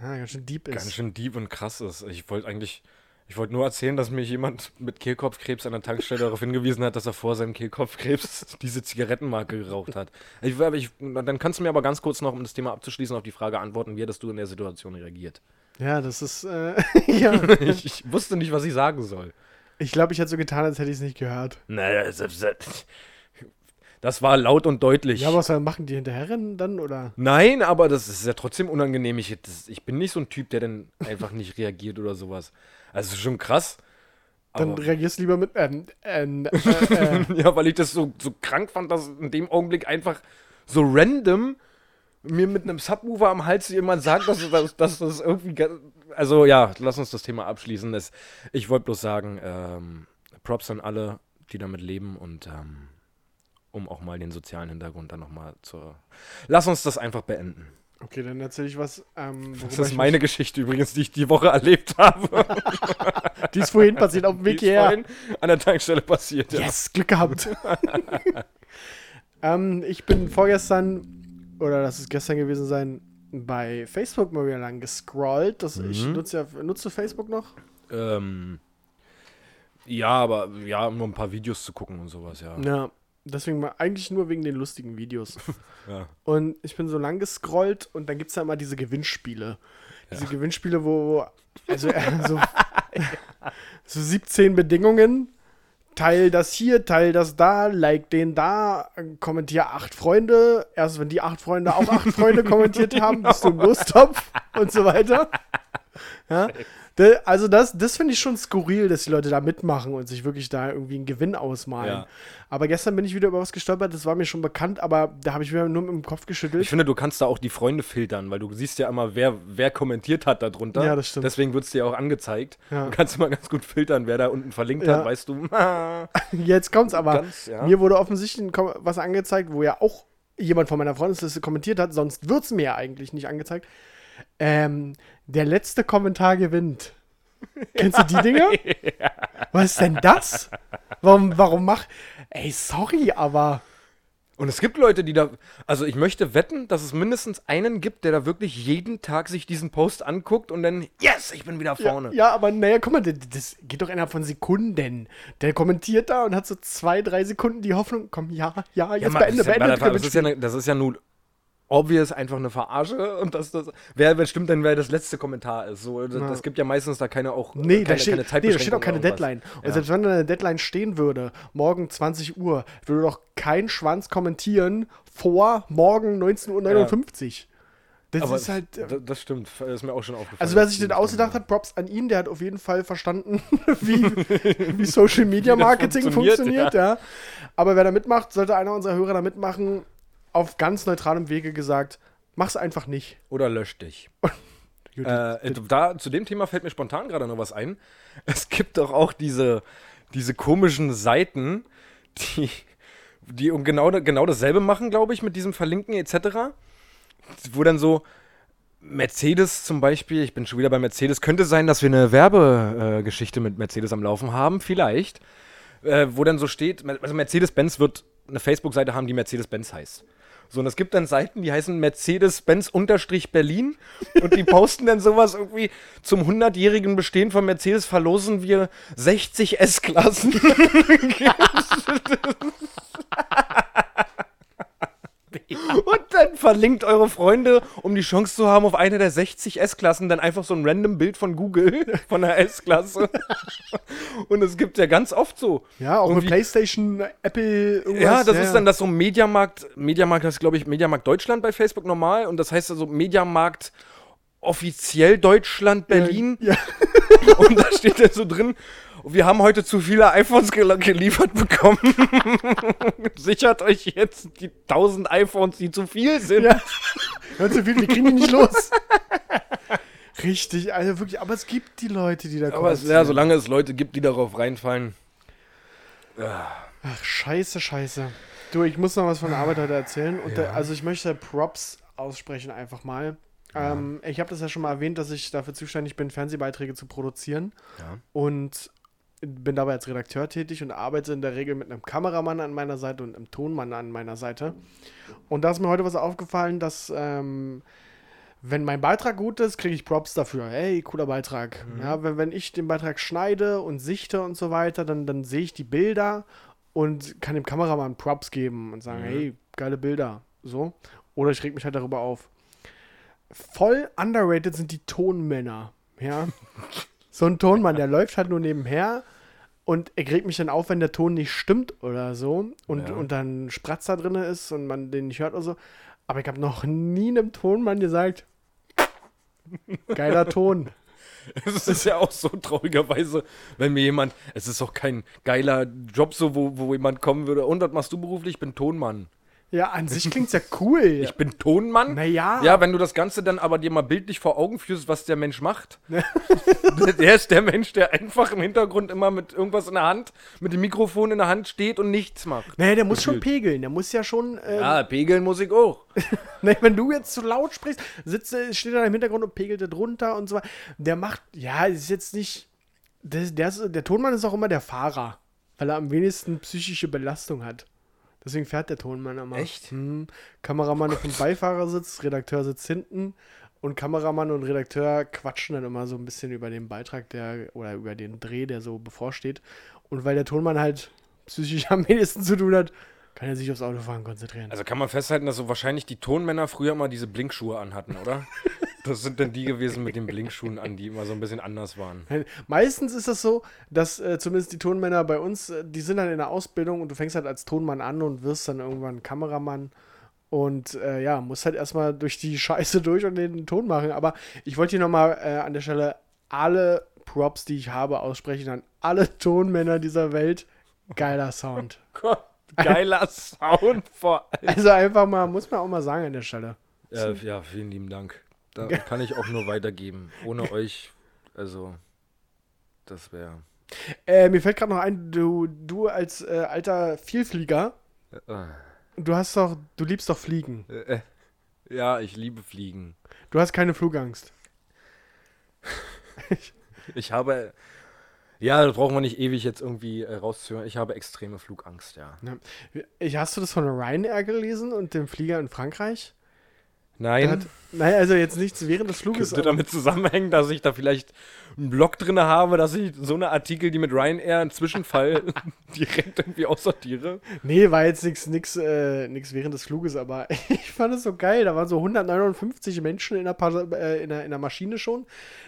Ja, ganz schön deep ist. ganz schön deep und krass ist. Ich wollte eigentlich, ich wollte nur erzählen, dass mich jemand mit Kehlkopfkrebs an der Tankstelle darauf hingewiesen hat, dass er vor seinem Kehlkopfkrebs <laughs> diese Zigarettenmarke geraucht hat. Ich, ich, dann kannst du mir aber ganz kurz noch, um das Thema abzuschließen, auf die Frage antworten, wie hättest du in der Situation reagiert? Ja, das ist, äh, <laughs> ja. <laughs> Ich, ich wusste nicht, was ich sagen soll. Ich glaube, ich hätte so getan, als hätte ich es nicht gehört. Naja, das, das war laut und deutlich. Ja, aber was machen die hinterherrennen dann, oder? Nein, aber das ist ja trotzdem unangenehm. Ich, das, ich bin nicht so ein Typ, der dann einfach nicht reagiert oder sowas. Also schon krass. Dann reagierst du lieber mit, ähm, ähm, <laughs> äh, äh, ja, weil ich das so, so krank fand, dass in dem Augenblick einfach so random mir mit einem Subwoofer am Hals jemand sagt, dass, dass, dass das irgendwie. Also ja, lass uns das Thema abschließen. Es, ich wollte bloß sagen, ähm, Props an alle, die damit leben und ähm, um auch mal den sozialen Hintergrund dann nochmal zu. Lass uns das einfach beenden. Okay, dann erzähle ich was. Ähm, Das ist ich meine Geschichte übrigens, die ich die Woche erlebt habe. mich- <laughs> Die ist vorhin passiert auf dem Weg hierher. an der Tankstelle passiert. Ja. Yes, Glück gehabt. <laughs> Ähm, ich bin vorgestern, oder das ist gestern gewesen sein, bei Facebook mal wieder lang gescrollt. Das, Ich Mhm. nutze ja, nutzt du Facebook noch? Ähm, ja, aber ja, um nur ein paar Videos zu gucken und sowas, ja. Ja. Deswegen mal eigentlich nur wegen den lustigen Videos. <laughs> Ja. Und ich bin so lang gescrollt und dann gibt es da immer diese Gewinnspiele. Diese Gewinnspiele, wo, wo also äh, <laughs> so, so 17 Bedingungen. Teil das hier, teil das da, like den da, kommentier acht Freunde. Erst wenn die acht Freunde auch acht Freunde kommentiert haben, bist du im <laughs> Lostopf und so weiter. Ja? Also das, das finde ich schon skurril, dass die Leute da mitmachen und sich wirklich da irgendwie einen Gewinn ausmalen. Ja. Aber gestern bin ich wieder über was gestolpert, das war mir schon bekannt, aber da habe ich mir nur mit dem Kopf geschüttelt. Ich finde, du kannst da auch die Freunde filtern, weil du siehst ja immer, wer, wer kommentiert hat darunter. Ja, das stimmt. Deswegen wird es dir auch angezeigt. Ja. Du kannst immer ganz gut filtern, wer da unten verlinkt Ja. hat, weißt du. <laughs> Jetzt kommt's aber. Ganz, ja. Mir wurde offensichtlich was angezeigt, wo ja auch jemand von meiner Freundesliste kommentiert hat, sonst wird's mir ja eigentlich nicht angezeigt. Ähm, der letzte Kommentar gewinnt. <laughs> Kennst du die Dinger? Was ist denn das? Warum, warum mach. Ey, sorry, aber. Und es gibt Leute, die da. Also ich möchte wetten, dass es mindestens einen gibt, der da wirklich jeden Tag sich diesen Post anguckt und dann, yes, ich bin wieder Ja, vorne. ja, aber naja, guck mal, das, das geht doch innerhalb von Sekunden. Der kommentiert da und hat so zwei, drei Sekunden die Hoffnung, komm, ja, ja, jetzt Ja, beende, ja- beende. das, ist ja, das ist ja nun obvious einfach eine Verarsche und das, das wer, wer stimmt denn, wer das letzte Kommentar ist? So, das, Ja. das gibt ja meistens da keine auch Nee, keine, da steht, keine nee, da steht auch keine. Deadline. Und Ja. selbst wenn da eine Deadline stehen würde, morgen 20 Uhr, würde doch kein Schwanz kommentieren vor morgen 19.59 Uhr. Das Aber ist halt. äh, das, stimmt, das ist mir auch schon aufgefallen. Also wer sich das ausgedacht hat, Props an ihn, der hat auf jeden Fall verstanden, <laughs> wie, wie Social Media <laughs> Wie Marketing funktioniert, funktioniert, ja. Aber wer da mitmacht, sollte einer unserer Hörer da mitmachen, auf ganz neutralem Wege gesagt, mach's einfach nicht. Oder lösch dich. <laughs> Äh, da, zu dem Thema fällt mir spontan gerade noch was ein. Es gibt doch auch diese, diese komischen Seiten, die, die genau, genau dasselbe machen, glaube ich, mit diesem Verlinken etc. Wo dann so Mercedes zum Beispiel, ich bin schon wieder bei Mercedes, könnte sein, dass wir eine Werbegeschichte äh, mit Mercedes am Laufen haben, vielleicht. Äh, wo dann so steht, also Mercedes-Benz wird eine Facebook-Seite haben, die Mercedes-Benz heißt. So, und es gibt dann Seiten, die heißen Mercedes-Benz-Berlin und die posten dann sowas irgendwie zum 100-jährigen Bestehen von Mercedes verlosen wir 60 S-Klassen. <laughs> <laughs> Und dann verlinkt eure Freunde, um die Chance zu haben, auf eine der 60 S-Klassen dann einfach so ein random Bild von Google <laughs> von der S-Klasse. Und es gibt ja ganz oft so. ja, auch mit irgendwie- PlayStation, Apple, irgendwas. Ja, das ist dann das so Mediamarkt. Mediamarkt heißt, glaube ich, Mediamarkt Deutschland bei Facebook normal. Und das heißt also Mediamarkt offiziell Deutschland Berlin. Ja. <laughs> Und da steht dann so drin, wir haben heute zu viele iPhones gel geliefert bekommen. <laughs> Sichert euch jetzt die 1000 iPhones, die zu viel sind. Ja. Hört so viel, wir kriegen die nicht los. Richtig, also wirklich, aber es gibt die Leute, die da Aber es, kommentieren. ja, solange es Leute gibt, die darauf reinfallen. Ach, scheiße, scheiße. Du, ich muss noch was von der Arbeit heute erzählen. Ja. da, also ich möchte Props aussprechen einfach mal. Ähm, ich habe das ja schon mal erwähnt, dass ich dafür zuständig bin, Fernsehbeiträge zu produzieren. Ja. Und bin dabei als Redakteur tätig und arbeite in der Regel mit einem Kameramann an meiner Seite und einem Tonmann an meiner Seite. Und da ist mir heute was aufgefallen, dass ähm, wenn mein Beitrag gut ist, kriege ich Props dafür. Hey, cooler Beitrag. Ja, wenn, wenn ich den Beitrag schneide und sichte und so weiter, dann, dann sehe ich die Bilder und kann dem Kameramann Props geben und sagen, hey, geile Bilder. So. Oder ich reg mich halt darüber auf. Voll underrated sind die Tonmänner. Ja. <laughs> so ein Tonmann, der läuft halt nur nebenher und er regt mich dann auf, wenn der Ton nicht stimmt oder so und, Ja. und dann Spratzer drin ist und man den nicht hört oder so. Aber ich habe noch nie einem Tonmann gesagt, geiler Ton. <laughs> Es ist ja auch so traurigerweise, wenn mir jemand, es ist auch kein geiler Job so, wo, wo jemand kommen würde, und was machst du beruflich? Ich bin Tonmann. Ja, an sich klingt's ja cool. <laughs> Ich bin Tonmann? Naja. Ja, wenn du das Ganze dann aber dir mal bildlich vor Augen führst, was der Mensch macht. <laughs> der ist der Mensch, der einfach im Hintergrund immer mit irgendwas in der Hand, mit dem Mikrofon in der Hand steht und nichts macht. Naja, der muss schon Gefühlt. pegeln. Der muss ja schon. Ähm, Ja, pegeln muss ich auch. <laughs> Ne, wenn du jetzt zu laut sprichst, sitzt, steht er im Hintergrund und pegelt drunter und so weiter. Der macht, ja, ist jetzt nicht. Der, der, ist, der Tonmann ist auch immer der Fahrer, weil er am wenigsten psychische Belastung hat. Deswegen fährt der Tonmann immer. Echt? Hm. Kameramann auf dem Beifahrersitz, Redakteur sitzt hinten und Kameramann und Redakteur quatschen dann immer so ein bisschen über den Beitrag, der oder über den Dreh, der so bevorsteht. Und weil der Tonmann halt psychisch <laughs> am wenigsten zu tun hat, kann er sich aufs Autofahren konzentrieren. Also kann man festhalten, dass so wahrscheinlich die Tonmänner früher immer diese Blinkschuhe anhatten, oder? <laughs> Das sind dann die gewesen mit den Blinkschuhen an, die immer so ein bisschen anders waren. Meistens ist das so, dass äh, zumindest die Tonmänner bei uns, äh, die sind dann in der Ausbildung und du fängst halt als Tonmann an und wirst dann irgendwann Kameramann und äh, ja, musst halt erstmal durch die Scheiße durch und den Ton machen. Aber ich wollte hier nochmal äh, an der Stelle alle Props, die ich habe, aussprechen an alle Tonmänner dieser Welt. Geiler Sound. Gott, geiler Sound vor allem. Also einfach mal, muss man auch mal sagen an der Stelle. Äh, ja, vielen lieben Dank. Da kann ich auch nur weitergeben. Ohne euch, also, das wäre. Äh, mir fällt gerade noch ein, du, du als äh, alter Vielflieger, Äh, du hast doch, du liebst doch Fliegen. äh, ja, ich liebe Fliegen. Du hast keine Flugangst. Ich habe. Ja, das brauchen wir nicht ewig jetzt irgendwie äh, rauszuhören. Ich habe extreme Flugangst, ja. Ich, hast du das von Ryanair gelesen und dem Flieger in Frankreich? Nein. hat, nein, also jetzt nichts während des Fluges. Könnte damit zusammenhängen, dass ich da vielleicht einen Blog drin habe, dass ich so eine Artikel, die mit Ryanair einen Zwischenfall <laughs> direkt irgendwie aussortiere? Nee, war jetzt nichts nix, äh, nix während des Fluges, aber <laughs> ich fand es so geil. Da waren so 159 Menschen in der, Pas äh, in der, in der Maschine schon.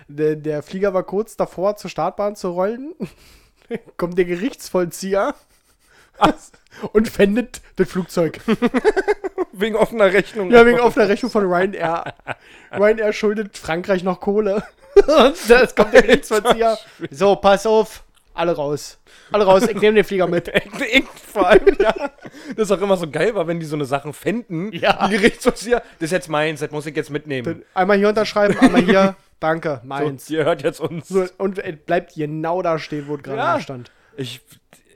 Der, der Flieger war kurz davor, zur Startbahn zu rollen. <laughs> Kommt der Gerichtsvollzieher und fändet das Flugzeug. <laughs> Wegen offener Rechnung. Ja, wegen offener Rechnung von Ryanair. Ryanair schuldet Frankreich noch Kohle. Und <laughs> das kommt der Gerichtsvollzieher. So, pass auf. Alle raus. Alle raus, ich nehme den Flieger mit. Ich, vor allem, ja. Das ist auch immer so geil war, wenn die so eine Sachen fänden. Ja. Die Gerichtsvollzieher, das ist jetzt meins, das muss ich jetzt mitnehmen. Einmal hier unterschreiben, einmal hier. Danke, So, meins. ihr hört jetzt uns. So, und es bleibt genau da stehen, wo es gerade Ja. stand. Ich,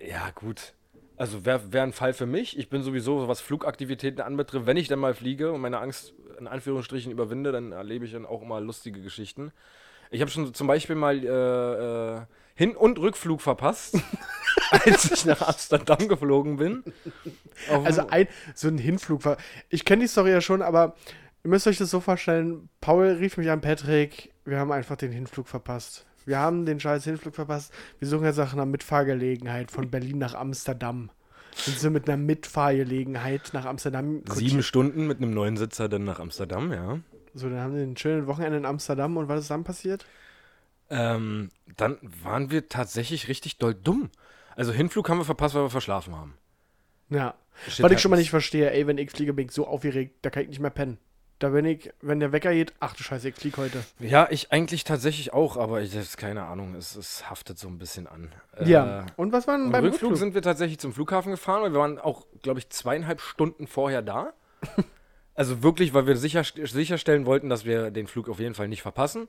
ja, gut. Also wäre wär ein Fall für mich. Ich bin sowieso, was Flugaktivitäten anbetrifft, wenn ich dann mal fliege und meine Angst in Anführungsstrichen überwinde, dann erlebe ich dann auch immer lustige Geschichten. Ich habe schon zum Beispiel mal äh, äh, Hin- und Rückflug verpasst, <laughs> als ich nach Amsterdam geflogen bin. Also ein, so ein Hinflug war. Ich kenne die Story ja schon, aber ihr müsst euch das so vorstellen, Paul rief mich an, Patrick, wir haben einfach den Hinflug verpasst. Wir haben den scheiß Hinflug verpasst. Wir suchen jetzt nach einer Mitfahrgelegenheit von Berlin nach Amsterdam. Sind sie mit einer Mitfahrgelegenheit nach Amsterdam sieben Stunden mit einem neuen Sitzer dann nach Amsterdam, ja. So, dann haben wir ein schönes Wochenende in Amsterdam und was ist dann passiert? Ähm, dann waren wir tatsächlich richtig doll dumm. Also Hinflug haben wir verpasst, weil wir verschlafen haben. Ja. Shit Was ich schon mal nicht verstehe, ey, wenn ich fliege, bin ich so aufgeregt, da kann ich nicht mehr pennen. Da bin ich, wenn der Wecker geht, ach du Scheiße, ich flieg heute. Ja, ich eigentlich tatsächlich auch, aber ich das keine Ahnung, es, es haftet so ein bisschen an. ja. Äh, Und was war denn Im beim Rückflug Rückflug? sind wir tatsächlich zum Flughafen gefahren und wir waren auch, glaube ich, zweieinhalb Stunden vorher da. <laughs> also wirklich, weil wir sicher, sicherstellen wollten, dass wir den Flug auf jeden Fall nicht verpassen.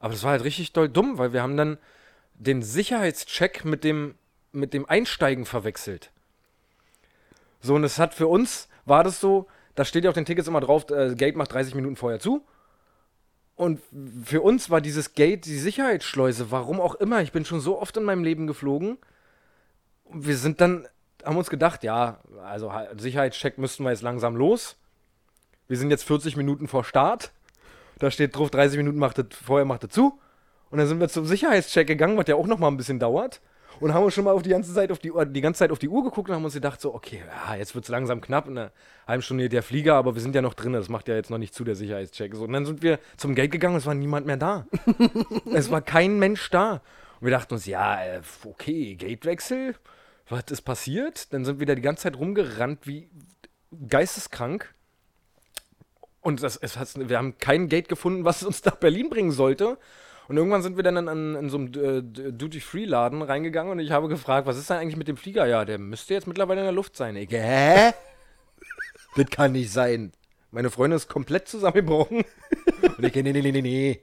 Aber das war halt richtig doll dumm, weil wir haben dann den Sicherheitscheck mit dem, mit dem Einsteigen verwechselt. So, und es hat für uns, war das so, da steht ja auf den Tickets immer drauf, äh, Gate macht 30 Minuten vorher zu. Und für uns war dieses Gate die Sicherheitsschleuse, warum auch immer. Ich bin schon so oft in meinem Leben geflogen. Wir sind dann, haben uns gedacht, ja, also Sicherheitscheck müssten wir jetzt langsam los. Wir sind jetzt 40 Minuten vor Start. Da steht drauf, 30 Minuten macht es, vorher macht es zu. Und dann sind wir zum Sicherheitscheck gegangen, was ja auch noch mal ein bisschen dauert. Und haben uns schon mal auf die ganze Zeit auf die Uhr, die ganze Zeit auf die Uhr geguckt und haben uns gedacht, so, okay, ja, jetzt wird es langsam knapp. In einer halben Stunde der Flieger, aber wir sind ja noch drin. Das macht ja jetzt noch nicht zu, der Sicherheitscheck. So, und dann sind wir zum Gate gegangen, es war niemand mehr da. <laughs> es war kein Mensch da. Und wir dachten uns, ja, äh, okay, Gatewechsel, was ist passiert? Dann sind wir da die ganze Zeit rumgerannt wie geisteskrank. Und das, es hat, wir haben kein Gate gefunden, was uns nach Berlin bringen sollte. Und irgendwann sind wir dann in, in, in so einem äh, Duty-Free-Laden reingegangen und ich habe gefragt, was ist denn eigentlich mit dem Flieger? Ja, der müsste jetzt mittlerweile in der Luft sein. Ich, hä? das kann nicht sein. Meine Freundin ist komplett zusammengebrochen. <laughs> Und ich, nee, nee, nee, nee, nee.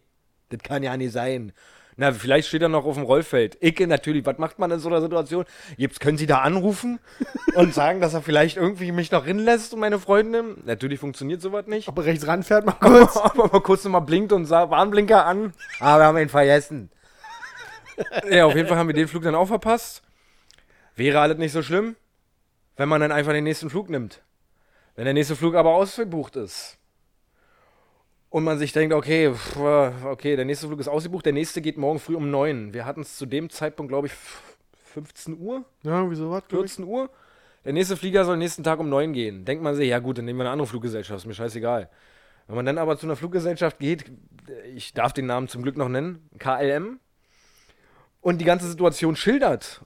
Das kann ja nicht sein. Na, vielleicht steht er noch auf dem Rollfeld. Icke, natürlich, was macht man in so einer Situation? Jetzt können Sie da anrufen <laughs> und sagen, dass er vielleicht irgendwie mich noch hinlässt und meine Freundin. Natürlich funktioniert sowas nicht. Ob er rechts ranfährt, mal <laughs> kurz. Aber mal kurz nochmal blinkt und sagt, Warnblinker an. Aber wir haben ihn vergessen. <laughs> ja, auf jeden Fall haben wir den Flug dann auch verpasst. Wäre alles nicht so schlimm. wenn man dann einfach den nächsten Flug nimmt. Wenn der nächste Flug aber ausgebucht ist und man sich denkt, okay, pff, okay, der nächste Flug ist ausgebucht, der nächste geht morgen früh um 9. Wir hatten es zu dem Zeitpunkt, glaube ich, 15 Uhr, Ja, wieso was? glaub ich? 14 Uhr. Der nächste Flieger soll nächsten Tag um 9 gehen. Denkt man sich, ja gut, dann nehmen wir eine andere Fluggesellschaft, ist mir scheißegal. Wenn man dann aber zu einer Fluggesellschaft geht, ich darf den Namen zum Glück noch nennen, KLM, und die ganze Situation schildert,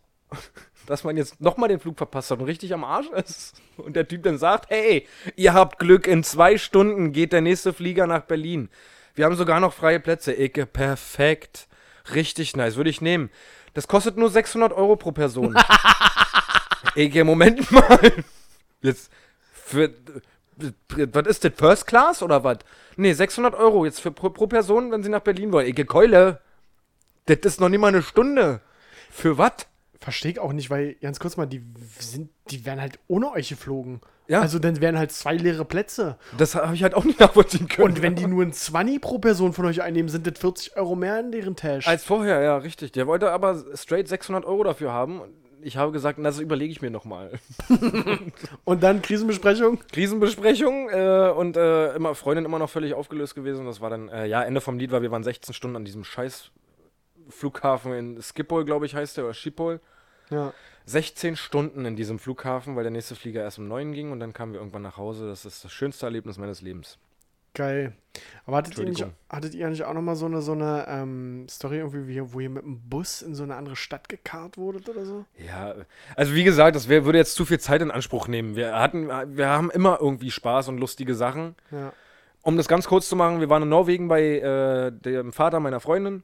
dass man jetzt nochmal den Flug verpasst hat und richtig am Arsch ist. Und der Typ dann sagt, hey, ihr habt Glück, in zwei Stunden geht der nächste Flieger nach Berlin. Wir haben sogar noch freie Plätze. Icke, perfekt. Richtig nice, würde ich nehmen. Das kostet nur 600 Euro pro Person. <laughs> Icke, Moment mal. Jetzt für, was ist das, First Class oder was? Nee, 600 Euro jetzt für pro, pro Person, wenn sie nach Berlin wollen. Icke, Keule. Das ist noch nicht mal eine Stunde. Für was? Verstehe ich auch nicht, weil, ganz kurz mal, die sind, die wären halt ohne euch geflogen. Ja. Also dann wären halt zwei leere Plätze. Das habe ich halt auch nicht <laughs> nachvollziehen können. Und wenn die nur ein 20 pro Person von euch einnehmen, sind das 40 Euro mehr in deren Tash. Als vorher, ja, richtig. Der wollte aber straight 600 Euro dafür haben. Ich habe gesagt, na, das überlege ich mir nochmal. <laughs> Und dann Krisenbesprechung. Krisenbesprechung äh, und äh, immer Freundin immer noch völlig aufgelöst gewesen. Das war dann, äh, ja, Ende vom Lied war, wir waren 16 Stunden an diesem scheiß Flughafen in Schiphol, glaube ich, heißt der, oder Schiphol. Ja. 16 Stunden in diesem Flughafen, weil der nächste Flieger erst um 9 ging und dann kamen wir irgendwann nach Hause. Das ist das schönste Erlebnis meines Lebens. Geil. Aber hattet ihr, nicht, hattet ihr nicht auch nochmal so eine, so eine ähm, Story, irgendwie, wie, wo ihr mit dem Bus in so eine andere Stadt gekarrt wurdet oder so? Ja, also wie gesagt, das wär, würde jetzt zu viel Zeit in Anspruch nehmen. Wir hatten, wir haben immer irgendwie Spaß und lustige Sachen. Ja. Um das ganz kurz zu machen, wir waren in Norwegen bei äh, dem Vater meiner Freundin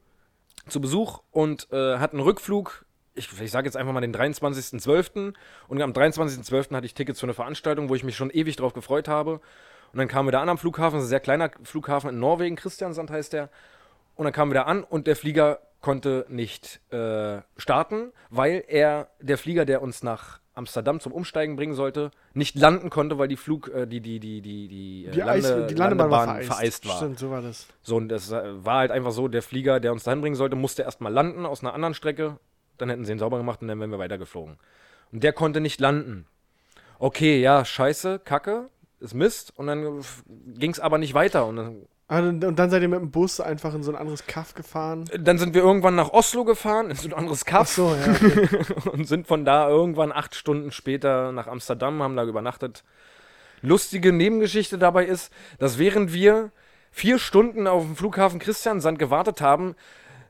zu Besuch und äh, hatten einen Rückflug. Ich, ich sage jetzt einfach mal den 23.12. Und am 23.12. hatte ich Tickets für eine Veranstaltung, wo ich mich schon ewig drauf gefreut habe. Und dann kamen wir da an am Flughafen, das ist ein sehr kleiner Flughafen in Norwegen, Christiansand heißt der. Und dann kamen wir da an und der Flieger konnte nicht äh, starten, weil er, der Flieger, der uns nach Amsterdam zum Umsteigen bringen sollte, nicht landen konnte, weil die Flug, äh, die, die, die, die, die, äh, Die, Eis, die Landebahn war vereist. vereist war. Stimmt, so war das. So, und das äh, war halt einfach so, der Flieger, der uns dahin bringen sollte, musste erstmal landen aus einer anderen Strecke. Dann hätten sie ihn sauber gemacht und dann wären wir weitergeflogen. Und der konnte nicht landen. Okay, ja, scheiße, kacke, ist Mist. Und dann ging es aber nicht weiter. Und dann, Ah, und, und dann seid ihr mit dem Bus einfach in so ein anderes Kaff gefahren. dann sind wir irgendwann nach Oslo gefahren, in so ein anderes Ach Kaff. so, ja. <laughs> Okay. und sind von da irgendwann acht Stunden später nach Amsterdam, haben da übernachtet. Lustige Nebengeschichte dabei ist, dass während wir vier Stunden auf dem Flughafen Christiansand gewartet haben,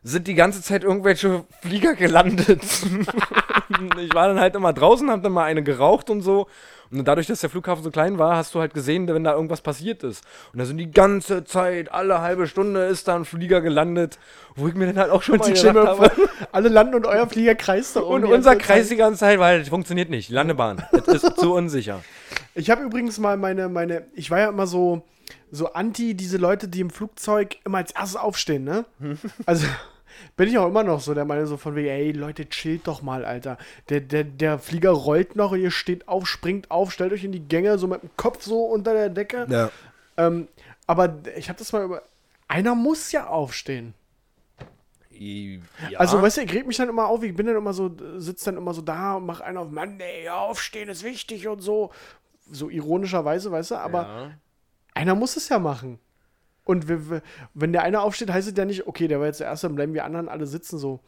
sind die ganze Zeit irgendwelche Flieger gelandet. <laughs> ich war dann halt immer draußen, hab dann mal eine geraucht und so. Und dadurch, dass der Flughafen so klein war, hast du halt gesehen, wenn da irgendwas passiert ist. Und da sind die ganze Zeit, alle halbe Stunde ist da ein Flieger gelandet, wo ich mir dann halt auch schon mal stell mir gedacht habe, vor, <laughs> alle landen und euer Flieger kreist da und unser ganze Zeit. Kreis die ganze Zeit, weil das funktioniert nicht. Landebahn. Das ist zu unsicher. Ich habe übrigens mal meine, meine, ich war ja immer so, so anti diese Leute, die im Flugzeug immer als erstes aufstehen, ne? Also bin ich auch immer noch so der Meinung so von wegen, ey Leute, chillt doch mal, Alter. Der, der, der Flieger rollt noch und ihr steht auf, springt auf, stellt euch in die Gänge so mit dem Kopf so unter der Decke. Ja. Ähm, aber ich habe das mal über. Einer muss ja aufstehen. ja. Also, weißt du, ich reg mich dann immer auf, ich bin dann immer so, sitze dann immer so da und mach einen auf, Mann, ey, aufstehen ist wichtig und so. So ironischerweise, weißt du, aber ja. einer muss es ja machen. Und wenn der eine aufsteht, heißt es ja nicht, okay, der war jetzt der Erste, dann bleiben wir anderen alle sitzen so.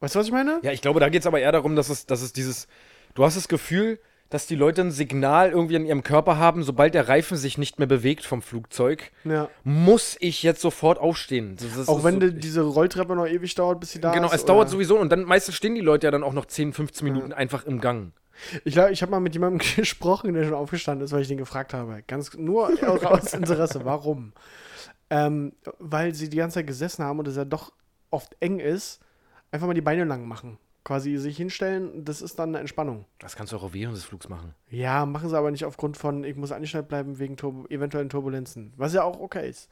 Weißt du, was ich meine? ja, ich glaube, da geht es aber eher darum, dass es, dass es dieses. Du hast das Gefühl, dass die Leute ein Signal irgendwie in ihrem Körper haben, sobald der Reifen sich nicht mehr bewegt vom Flugzeug, Ja. muss ich jetzt sofort aufstehen. Das Auch wenn so, die, diese Rolltreppe noch ewig dauert, bis sie da Genau, ist. es dauert sowieso und dann meistens stehen die Leute ja dann auch noch 10, 15 Minuten einfach im Gang. Ich glaube, ich habe mal mit jemandem <laughs> gesprochen, der schon aufgestanden ist, weil ich den gefragt habe. Ganz nur aus Interesse. Warum? Ähm, weil sie die ganze Zeit gesessen haben und es ja doch oft eng ist, einfach mal die Beine lang machen. Quasi sich hinstellen, das ist dann eine Entspannung. Das kannst du auch während des Flugs machen. Ja, machen sie aber nicht aufgrund von, ich muss angeschnallt bleiben wegen Turbo eventuellen Turbulenzen. Was ja auch okay ist.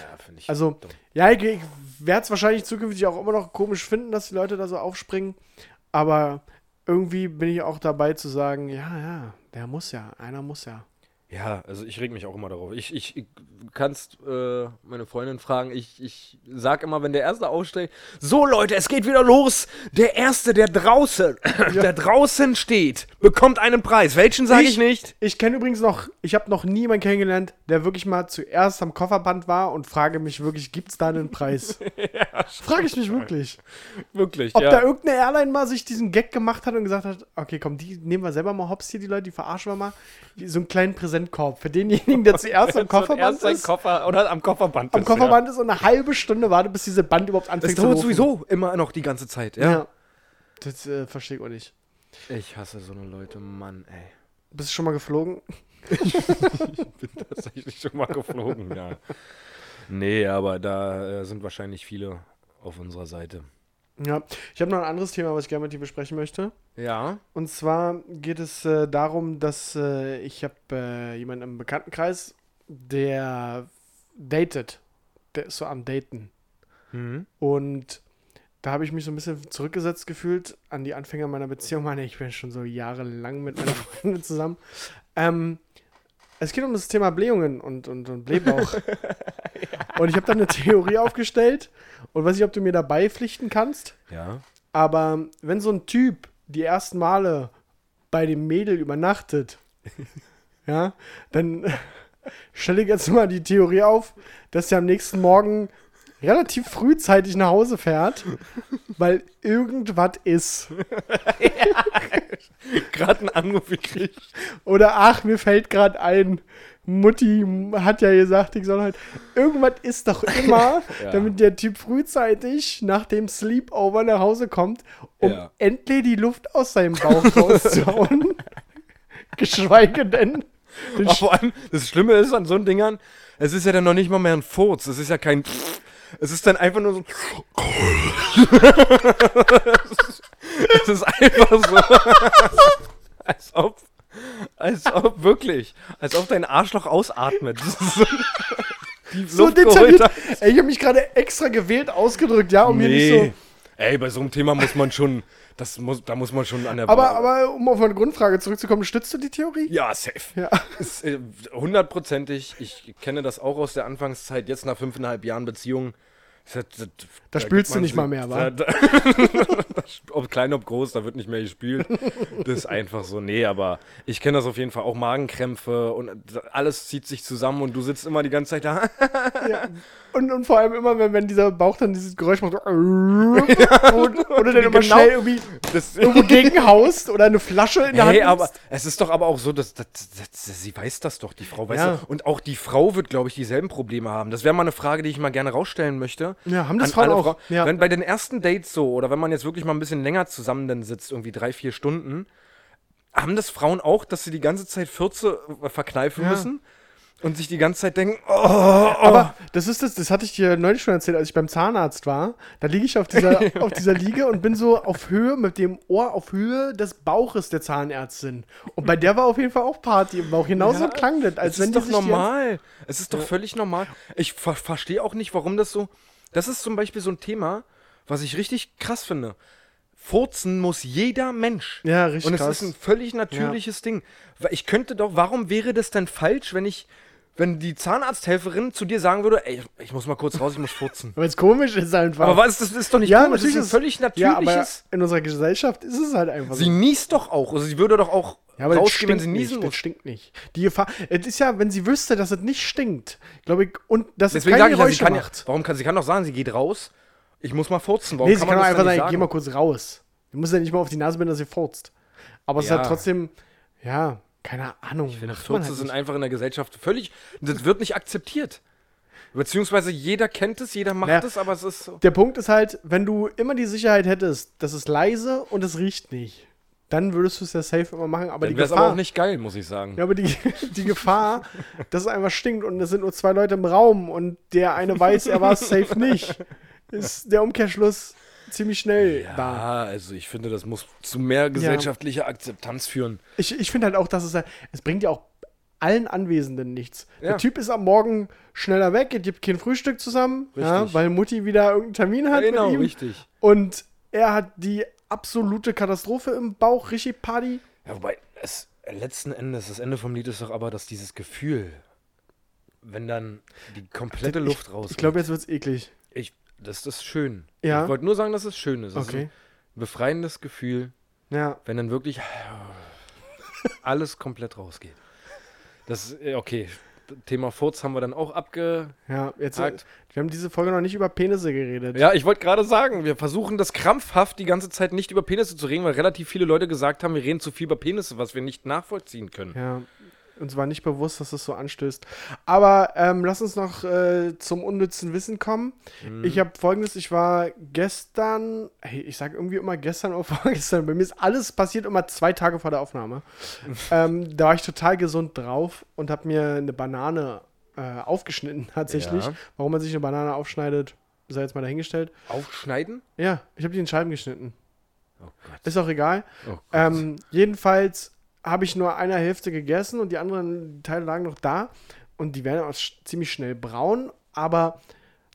Ja, finde ich. Also, dumm. ja, ich, ich werde es wahrscheinlich zukünftig auch immer noch komisch finden, dass die Leute da so aufspringen. Aber irgendwie bin ich auch dabei zu sagen, ja, ja, der muss ja, einer muss ja. Ja, also ich reg mich auch immer darauf. Ich, ich, ich kannst äh, meine Freundin fragen, ich, ich sag immer, wenn der Erste aussteigt, so Leute, es geht wieder los. Der Erste, der draußen, <clears throat> der draußen steht, bekommt einen Preis. Welchen sage ich, nicht? Ich kenne übrigens noch, ich habe noch nie jemanden kennengelernt, der wirklich mal zuerst am Kofferband war und frage mich wirklich, gibt es da einen Preis? <laughs> frage ich mich wirklich. Wirklich, Ob ja. da irgendeine Airline mal sich diesen Gag gemacht hat und gesagt hat, okay, komm, die nehmen wir selber mal hops hier, die Leute, die verarschen wir mal. So einen kleinen Präsentkorb für denjenigen, der <laughs> zuerst am Kofferband Erst sein ist. Koffer oder am Kofferband. am ist, ja. Kofferband ist und eine halbe Stunde wartet, bis diese Band überhaupt Das anfängt zu dauert laufen. sowieso immer noch die ganze Zeit, ja. Ja. Das äh, verstehe ich auch nicht. Ich hasse so eine Leute, Mann, ey. Bist du schon mal geflogen? <laughs> Tatsächlich schon mal geflogen, ja. Nee, aber da äh, sind wahrscheinlich viele auf unserer Seite. Ja. Ich habe noch ein anderes Thema, was ich gerne mit dir besprechen möchte. Ja. Und zwar geht es äh, darum, dass äh, ich habe äh, jemanden im Bekanntenkreis, der datet. Der ist so am Daten. Mhm. Und da habe ich mich so ein bisschen zurückgesetzt gefühlt an die Anfänger meiner Beziehung. Meine, ich bin schon so jahrelang mit meiner Freundin zusammen. Ähm, es geht um das Thema Blähungen und, und, und Blähbauch. <laughs> Und ich habe da eine Theorie aufgestellt und weiß nicht, ob du mir dabei pflichten kannst. Ja. Aber wenn so ein Typ die ersten Male bei dem Mädel übernachtet, <laughs> ja, dann <laughs> stelle ich jetzt mal die Theorie auf, dass er am nächsten Morgen relativ frühzeitig nach Hause fährt, weil irgendwas ist. <laughs> Gerade einen Anruf gekriegt. Oder ach, mir fällt gerade ein, Mutti hat ja gesagt, ich soll halt. Irgendwas ist doch immer, <laughs> Ja. damit der Typ frühzeitig nach dem Sleepover nach Hause kommt, um Ja. endlich die Luft aus seinem Bauch rauszuhauen. <laughs> Geschweige denn. den vor allem, das Schlimme ist an so Dingern, es ist ja dann noch nicht mal mehr ein Furz. Es ist ja kein. Es ist dann einfach nur so. <laughs> es ist einfach so. als ob. Als ob, wirklich. Als ob dein Arschloch ausatmet. <laughs> So, detailliert. Ey, ich habe mich gerade extra gewählt ausgedrückt, ja, um mir nicht so. Ey, bei so einem Thema muss man schon. Das muss, da muss man schon an der Aber, aber um auf meine Grundfrage zurückzukommen, stützt du die Theorie? Ja, safe. Ja. Ist, äh, Hundertprozentig. Ich kenne das auch aus der Anfangszeit, jetzt nach fünfeinhalb Jahren Beziehung. Das, das, Da spülst gibt du nicht sich- mal mehr, wa? Da, <laughs> ob klein, ob groß, da wird nicht mehr gespielt. Das ist einfach so. Nee, aber ich kenne das auf jeden Fall. Auch Magenkrämpfe und alles zieht sich zusammen und du sitzt immer die ganze Zeit da. Ja. Und, und vor allem immer, wenn, wenn dieser Bauch dann dieses Geräusch macht, so, <laughs> oder, oder dann immer Genau. schnell irgendwie Das, <laughs> irgendwo gegenhaust oder eine Flasche in der Hand Hey, nimmst. aber es ist doch aber auch so, dass, dass, dass sie weiß das doch, die Frau weiß Ja. das. Und auch die Frau wird, glaube ich, dieselben Probleme haben. Das wäre mal eine Frage, die ich mal gerne rausstellen möchte. Ja, haben das Frauen auch. Frauen. Ja. Wenn bei den ersten Dates so, oder wenn man jetzt wirklich mal ein bisschen länger zusammen dann sitzt, irgendwie drei, vier Stunden, haben das Frauen auch, dass sie die ganze Zeit Fürze äh, verkneifen Ja. müssen und sich die ganze Zeit denken, oh, Aber das ist das, das hatte ich dir neulich schon erzählt, als ich beim Zahnarzt war. Da liege ich auf dieser, <laughs> auf dieser Liege und bin so auf Höhe, mit dem Ohr auf Höhe des Bauches der Zahnärztin. Und bei der war auf jeden Fall auch Party im Bauch. Genauso Ja, klang das, als es wenn ist doch normal. Es ist doch völlig normal. Ich ver verstehe auch nicht, warum das so. Das ist zum Beispiel so ein Thema, was ich richtig krass finde. Furzen muss jeder Mensch. Ja, richtig Und es krass. ist ein völlig natürliches Ding. Weil Ich könnte doch, warum wäre das denn falsch, wenn ich, wenn die Zahnarzthelferin zu dir sagen würde, ey, ich muss mal kurz raus, ich muss furzen. Weil es komisch ist einfach. Aber was, das ist doch nicht ja, komisch, natürlich das ist ein völlig Ja, natürliches. in unserer Gesellschaft ist es halt einfach so. sie niest doch auch. Also sie würde doch auch Ja, aber das rausgehen, wenn stinkt sie nicht. niesen Das muss. stinkt nicht. Die Gefahr, es ist ja, wenn sie wüsste, dass es nicht stinkt, glaube ich, und dass Deswegen es sage keine ich ja, sie Geräusche kann ja, warum kann, sie kann doch sagen, sie geht raus, ich muss mal furzen. Warum nee, sie kann das einfach sagen, nicht geh mal kurz raus. Du musst ja nicht mal auf die Nase binden, dass sie furzt. Aber es ist Ja. halt trotzdem, ja, keine Ahnung. Ich finde, Furze halt sind einfach in der Gesellschaft völlig. Das wird nicht akzeptiert. Beziehungsweise jeder kennt es, jeder macht Ja. es, aber es ist so. Der Punkt ist halt, wenn du immer die Sicherheit hättest, das ist leise und es riecht nicht, dann würdest du es ja safe immer machen. Aber Dann die Gefahr, aber auch nicht geil, muss ich sagen. Ja, aber die, <laughs> die Gefahr, dass es einfach stinkt und es sind nur zwei Leute im Raum und der eine weiß, er war es safe nicht, ist der Umkehrschluss ziemlich schnell da. Ja, also ich finde, das muss zu mehr gesellschaftlicher Akzeptanz führen. Ich, ich finde halt auch, dass es halt, es bringt ja auch allen Anwesenden nichts. Ja. Der Typ ist am Morgen schneller weg, es gibt kein Frühstück zusammen, ja, weil Mutti wieder irgendeinen Termin hat genau, mit ihm. richtig. Und er hat die absolute Katastrophe im Bauch, richtig Party. Ja, wobei, es, letzten Endes, das Ende vom Lied ist doch aber, dass dieses Gefühl, wenn dann die komplette Luft rausgeht. Ich glaube, jetzt wird's eklig. ich, das ist schön. Ja. Ich wollte nur sagen, dass es schön ist. Das ist Okay. ein befreiendes Gefühl, Ja. wenn dann wirklich alles komplett rausgeht. Das, äh, okay, Thema Furz haben wir dann auch abge... Ja, jetzt. Hakt. Wir haben diese Folge noch nicht über Penisse geredet. Ja, ich wollte gerade sagen, wir versuchen das krampfhaft die ganze Zeit nicht über Penisse zu reden, weil relativ viele Leute gesagt haben, wir reden zu viel über Penisse, was wir nicht nachvollziehen können. Ja, uns war nicht bewusst, dass es so anstößt. Aber ähm, lass uns noch äh, zum unnützen Wissen kommen. Mhm. Ich habe folgendes, ich war gestern, hey, ich sage irgendwie immer gestern oder <laughs> vorgestern, bei mir ist alles passiert immer zwei Tage vor der Aufnahme. <laughs> ähm, da war ich total gesund drauf und habe mir eine Banane äh, aufgeschnitten <laughs> tatsächlich. Ja. Warum man sich eine Banane aufschneidet, sei jetzt mal dahingestellt. Aufschneiden? Ja, ich habe die in Scheiben geschnitten. Oh. Ist auch egal. Oh. Ähm, jedenfalls habe ich nur eine Hälfte gegessen und die anderen Teile lagen noch da. Und die werden auch ziemlich schnell braun. Aber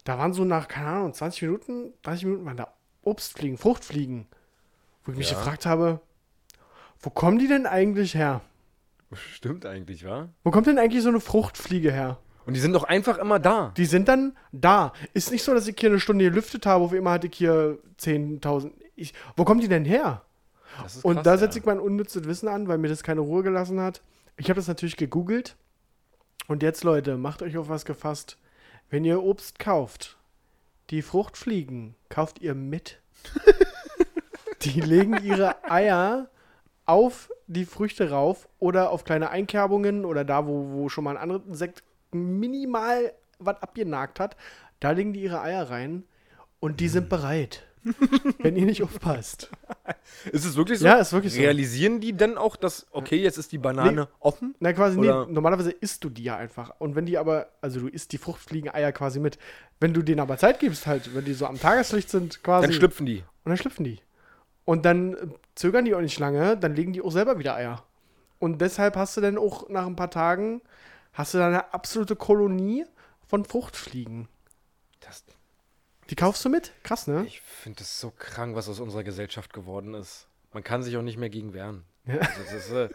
da waren so nach, keine Ahnung, 20 Minuten, 30 Minuten waren da Obstfliegen, Fruchtfliegen. Wo ich mich Ja. gefragt habe, wo kommen die denn eigentlich her? Stimmt eigentlich, wa? Wo kommt denn eigentlich so eine Fruchtfliege her? Und die sind doch einfach immer da. Die sind dann da. Ist nicht so, dass ich hier eine Stunde gelüftet habe, auf einmal hatte ich hier 10.000. Ich- Wo kommen die denn her? Ist Und krass, da setze ich mein unnützes Wissen an, weil mir das keine Ruhe gelassen hat. Ich habe das natürlich gegoogelt. Und jetzt, Leute, macht euch auf was gefasst. Wenn ihr Obst kauft, die Fruchtfliegen kauft ihr mit. <laughs> die legen ihre Eier auf die Früchte rauf oder auf kleine Einkerbungen oder da, wo, wo schon mal ein anderes Insekt minimal was abgenagt hat. Da legen die ihre Eier rein und die sind bereit. <laughs> wenn ihr nicht aufpasst. Ist es wirklich so? Ja, ist wirklich so. Realisieren die denn auch, dass, okay, jetzt ist die Banane offen? Na, quasi Oder- nee, normalerweise isst du die ja einfach. Und wenn die aber, also du isst die Fruchtfliegen-Eier quasi mit. Wenn du denen aber Zeit gibst, halt, wenn die so am Tageslicht sind, quasi. Dann schlüpfen die. und dann schlüpfen die. Und dann äh, zögern die auch nicht lange, dann legen die auch selber wieder Eier. Und deshalb hast du dann auch nach ein paar Tagen, hast du dann eine absolute Kolonie von Fruchtfliegen. Das, Die kaufst du mit? Krass, ne? ich finde es so krank, was aus unserer Gesellschaft geworden ist. Man kann sich auch nicht mehr gegen wehren. Ja. Also das ist, äh,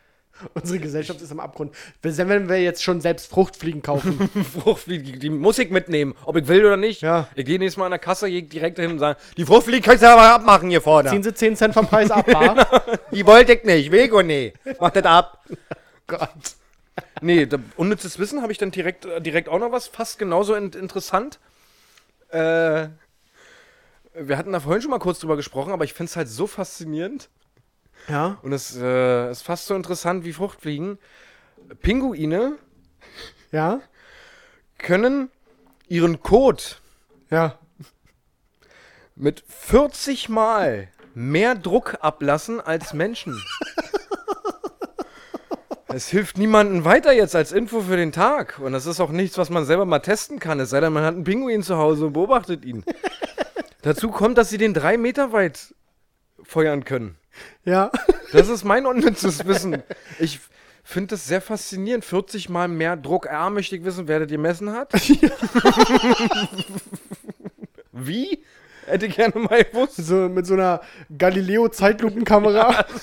<laughs> Unsere Gesellschaft ist am Abgrund. Wenn wir jetzt schon selbst Fruchtfliegen kaufen. <laughs> Fruchtfliege, die, muss ich mitnehmen, ob ich will oder nicht. Ja. Ich gehe nächstes Mal an der Kasse, gehe direkt hin und sage, die Fruchtfliege kannst du aber abmachen hier vorne. Ziehen sie 10 Cent vom Preis ab, wa? <laughs> Die wollte ich nicht, will ich auch nicht. Mach das ab. Gott. Nee, unnützes Wissen habe ich dann direkt, äh, direkt auch noch was, fast genauso in, interessant. Äh, wir hatten da vorhin schon mal kurz drüber gesprochen, aber ich finde es halt so faszinierend. Ja. Und es äh, ist fast so interessant wie Fruchtfliegen. Pinguine Ja. können ihren Kot Ja. mit 40 Mal mehr Druck ablassen als Menschen. <laughs> Es hilft niemandem weiter jetzt als Info für den Tag. Und das ist auch nichts, was man selber mal testen kann. Es sei denn, man hat einen Pinguin zu Hause und beobachtet ihn. <laughs> Dazu kommt, dass sie den drei Meter weit feuern können. Ja. Das ist mein unnützes Wissen. Ich finde das sehr faszinierend. 40 Mal mehr Druck. A, möchte ich wissen, wer das gemessen hat. <laughs> Wie? Hätte ich gerne mal gewusst. So mit so einer Galileo-Zeitlupenkamera. Haben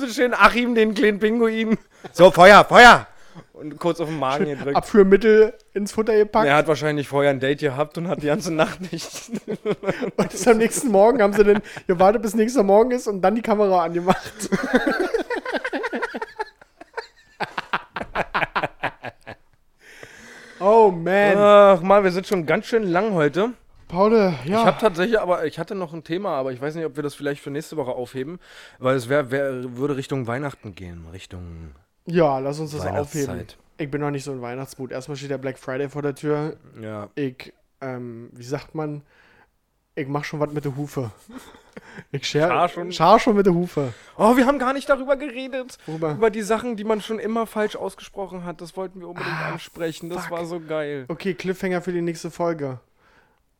sie schön Achim, den kleinen Pinguin. So, Feuer, Feuer! Und kurz auf den Magen gedrückt. Abführmittel ins Futter gepackt. Er hat wahrscheinlich vorher ein Date gehabt und hat die ganze Nacht nicht. <laughs> Und ist am nächsten Morgen haben sie dann gewartet, bis nächster Morgen ist und dann die Kamera angemacht. <laughs> oh man. Ach mal, wir sind schon ganz schön lang heute. Paul, ja. Ich habe tatsächlich, aber ich hatte noch ein Thema, aber ich weiß nicht, ob wir das vielleicht für nächste Woche aufheben, weil es wär, wär, würde Richtung Weihnachten gehen, Richtung ja, lass uns das aufheben. Ich bin noch nicht so in Weihnachtsmut. Erstmal steht der Black Friday vor der Tür. Ja. Ich, ähm, wie sagt man, ich mach schon was mit der Hufe. <laughs> Ich scher, Schar schon. schar schon mit der Hufe. Oh, wir haben gar nicht darüber geredet. Worüber? Über die Sachen, die man schon immer falsch ausgesprochen hat. Das wollten wir unbedingt ansprechen. Das Ah, fuck. war so geil. Okay, Cliffhanger für die nächste Folge.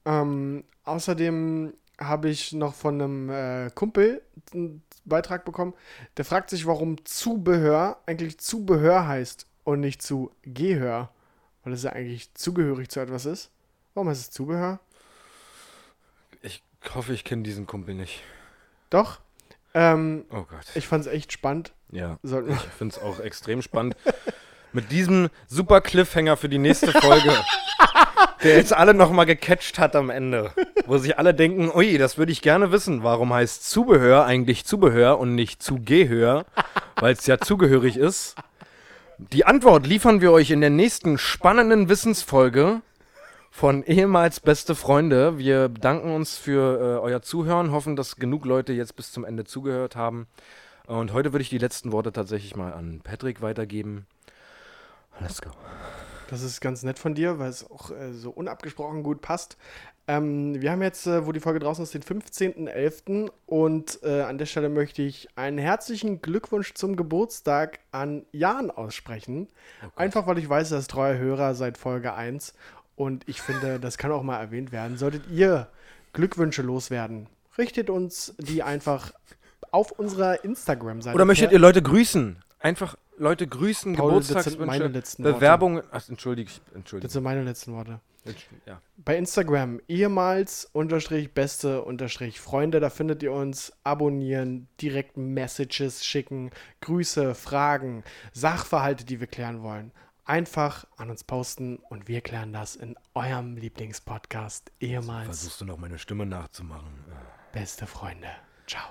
Ähm, außerdem habe ich noch von einem äh, Kumpel einen Beitrag bekommen. Der fragt sich, warum Zubehör eigentlich Zubehör heißt und nicht zu Gehör. Weil es ja eigentlich zugehörig zu etwas ist. Warum heißt es Zubehör? Ich hoffe, ich kenne diesen Kumpel nicht. Doch. Ähm, Oh Gott. ich fand es echt spannend. ja. Sollten Ich finde es auch extrem spannend. Mit diesem super Cliffhanger für die nächste Folge, <laughs> der jetzt alle nochmal gecatcht hat am Ende. Wo sich alle denken, ui, das würde ich gerne wissen. Warum heißt Zubehör eigentlich Zubehör und nicht Zugehör? Weil es ja zugehörig ist. Die Antwort liefern wir euch in der nächsten spannenden Wissensfolge von ehemals beste Freunde. Wir bedanken uns für äh, euer Zuhören, hoffen, dass genug Leute jetzt bis zum Ende zugehört haben. Und heute würde ich die letzten Worte tatsächlich mal an Patrick weitergeben. Let's go. Das ist ganz nett von dir, weil es auch äh, so unabgesprochen gut passt. Ähm, wir haben jetzt, äh, wo die Folge draußen ist, den 15.11. Und äh, an der Stelle möchte ich einen herzlichen Glückwunsch zum Geburtstag an Jan aussprechen. Einfach weil ich weiß, er ist treuer Hörer seit Folge 1. Und ich finde, das kann auch mal erwähnt werden. Solltet ihr Glückwünsche loswerden, richtet uns die einfach auf unserer Instagram-Seite. Oder möchtet ihr Leute grüßen? Einfach Leute grüßen, Paul, das sind Geburtstagswünsche, meine letzten Worte. Bewerbungen. Ach, entschuldige, Das entschuldige. sind meine letzten Worte. Ja. Bei Instagram ehemals unterstrich beste unterstrich Freunde, da findet ihr uns. Abonnieren, direkt Messages schicken, Grüße, Fragen, Sachverhalte, die wir klären wollen. Einfach an uns posten und wir klären das in eurem Lieblingspodcast ehemals Versuchst du noch meine Stimme nachzumachen? beste Freunde. Ciao.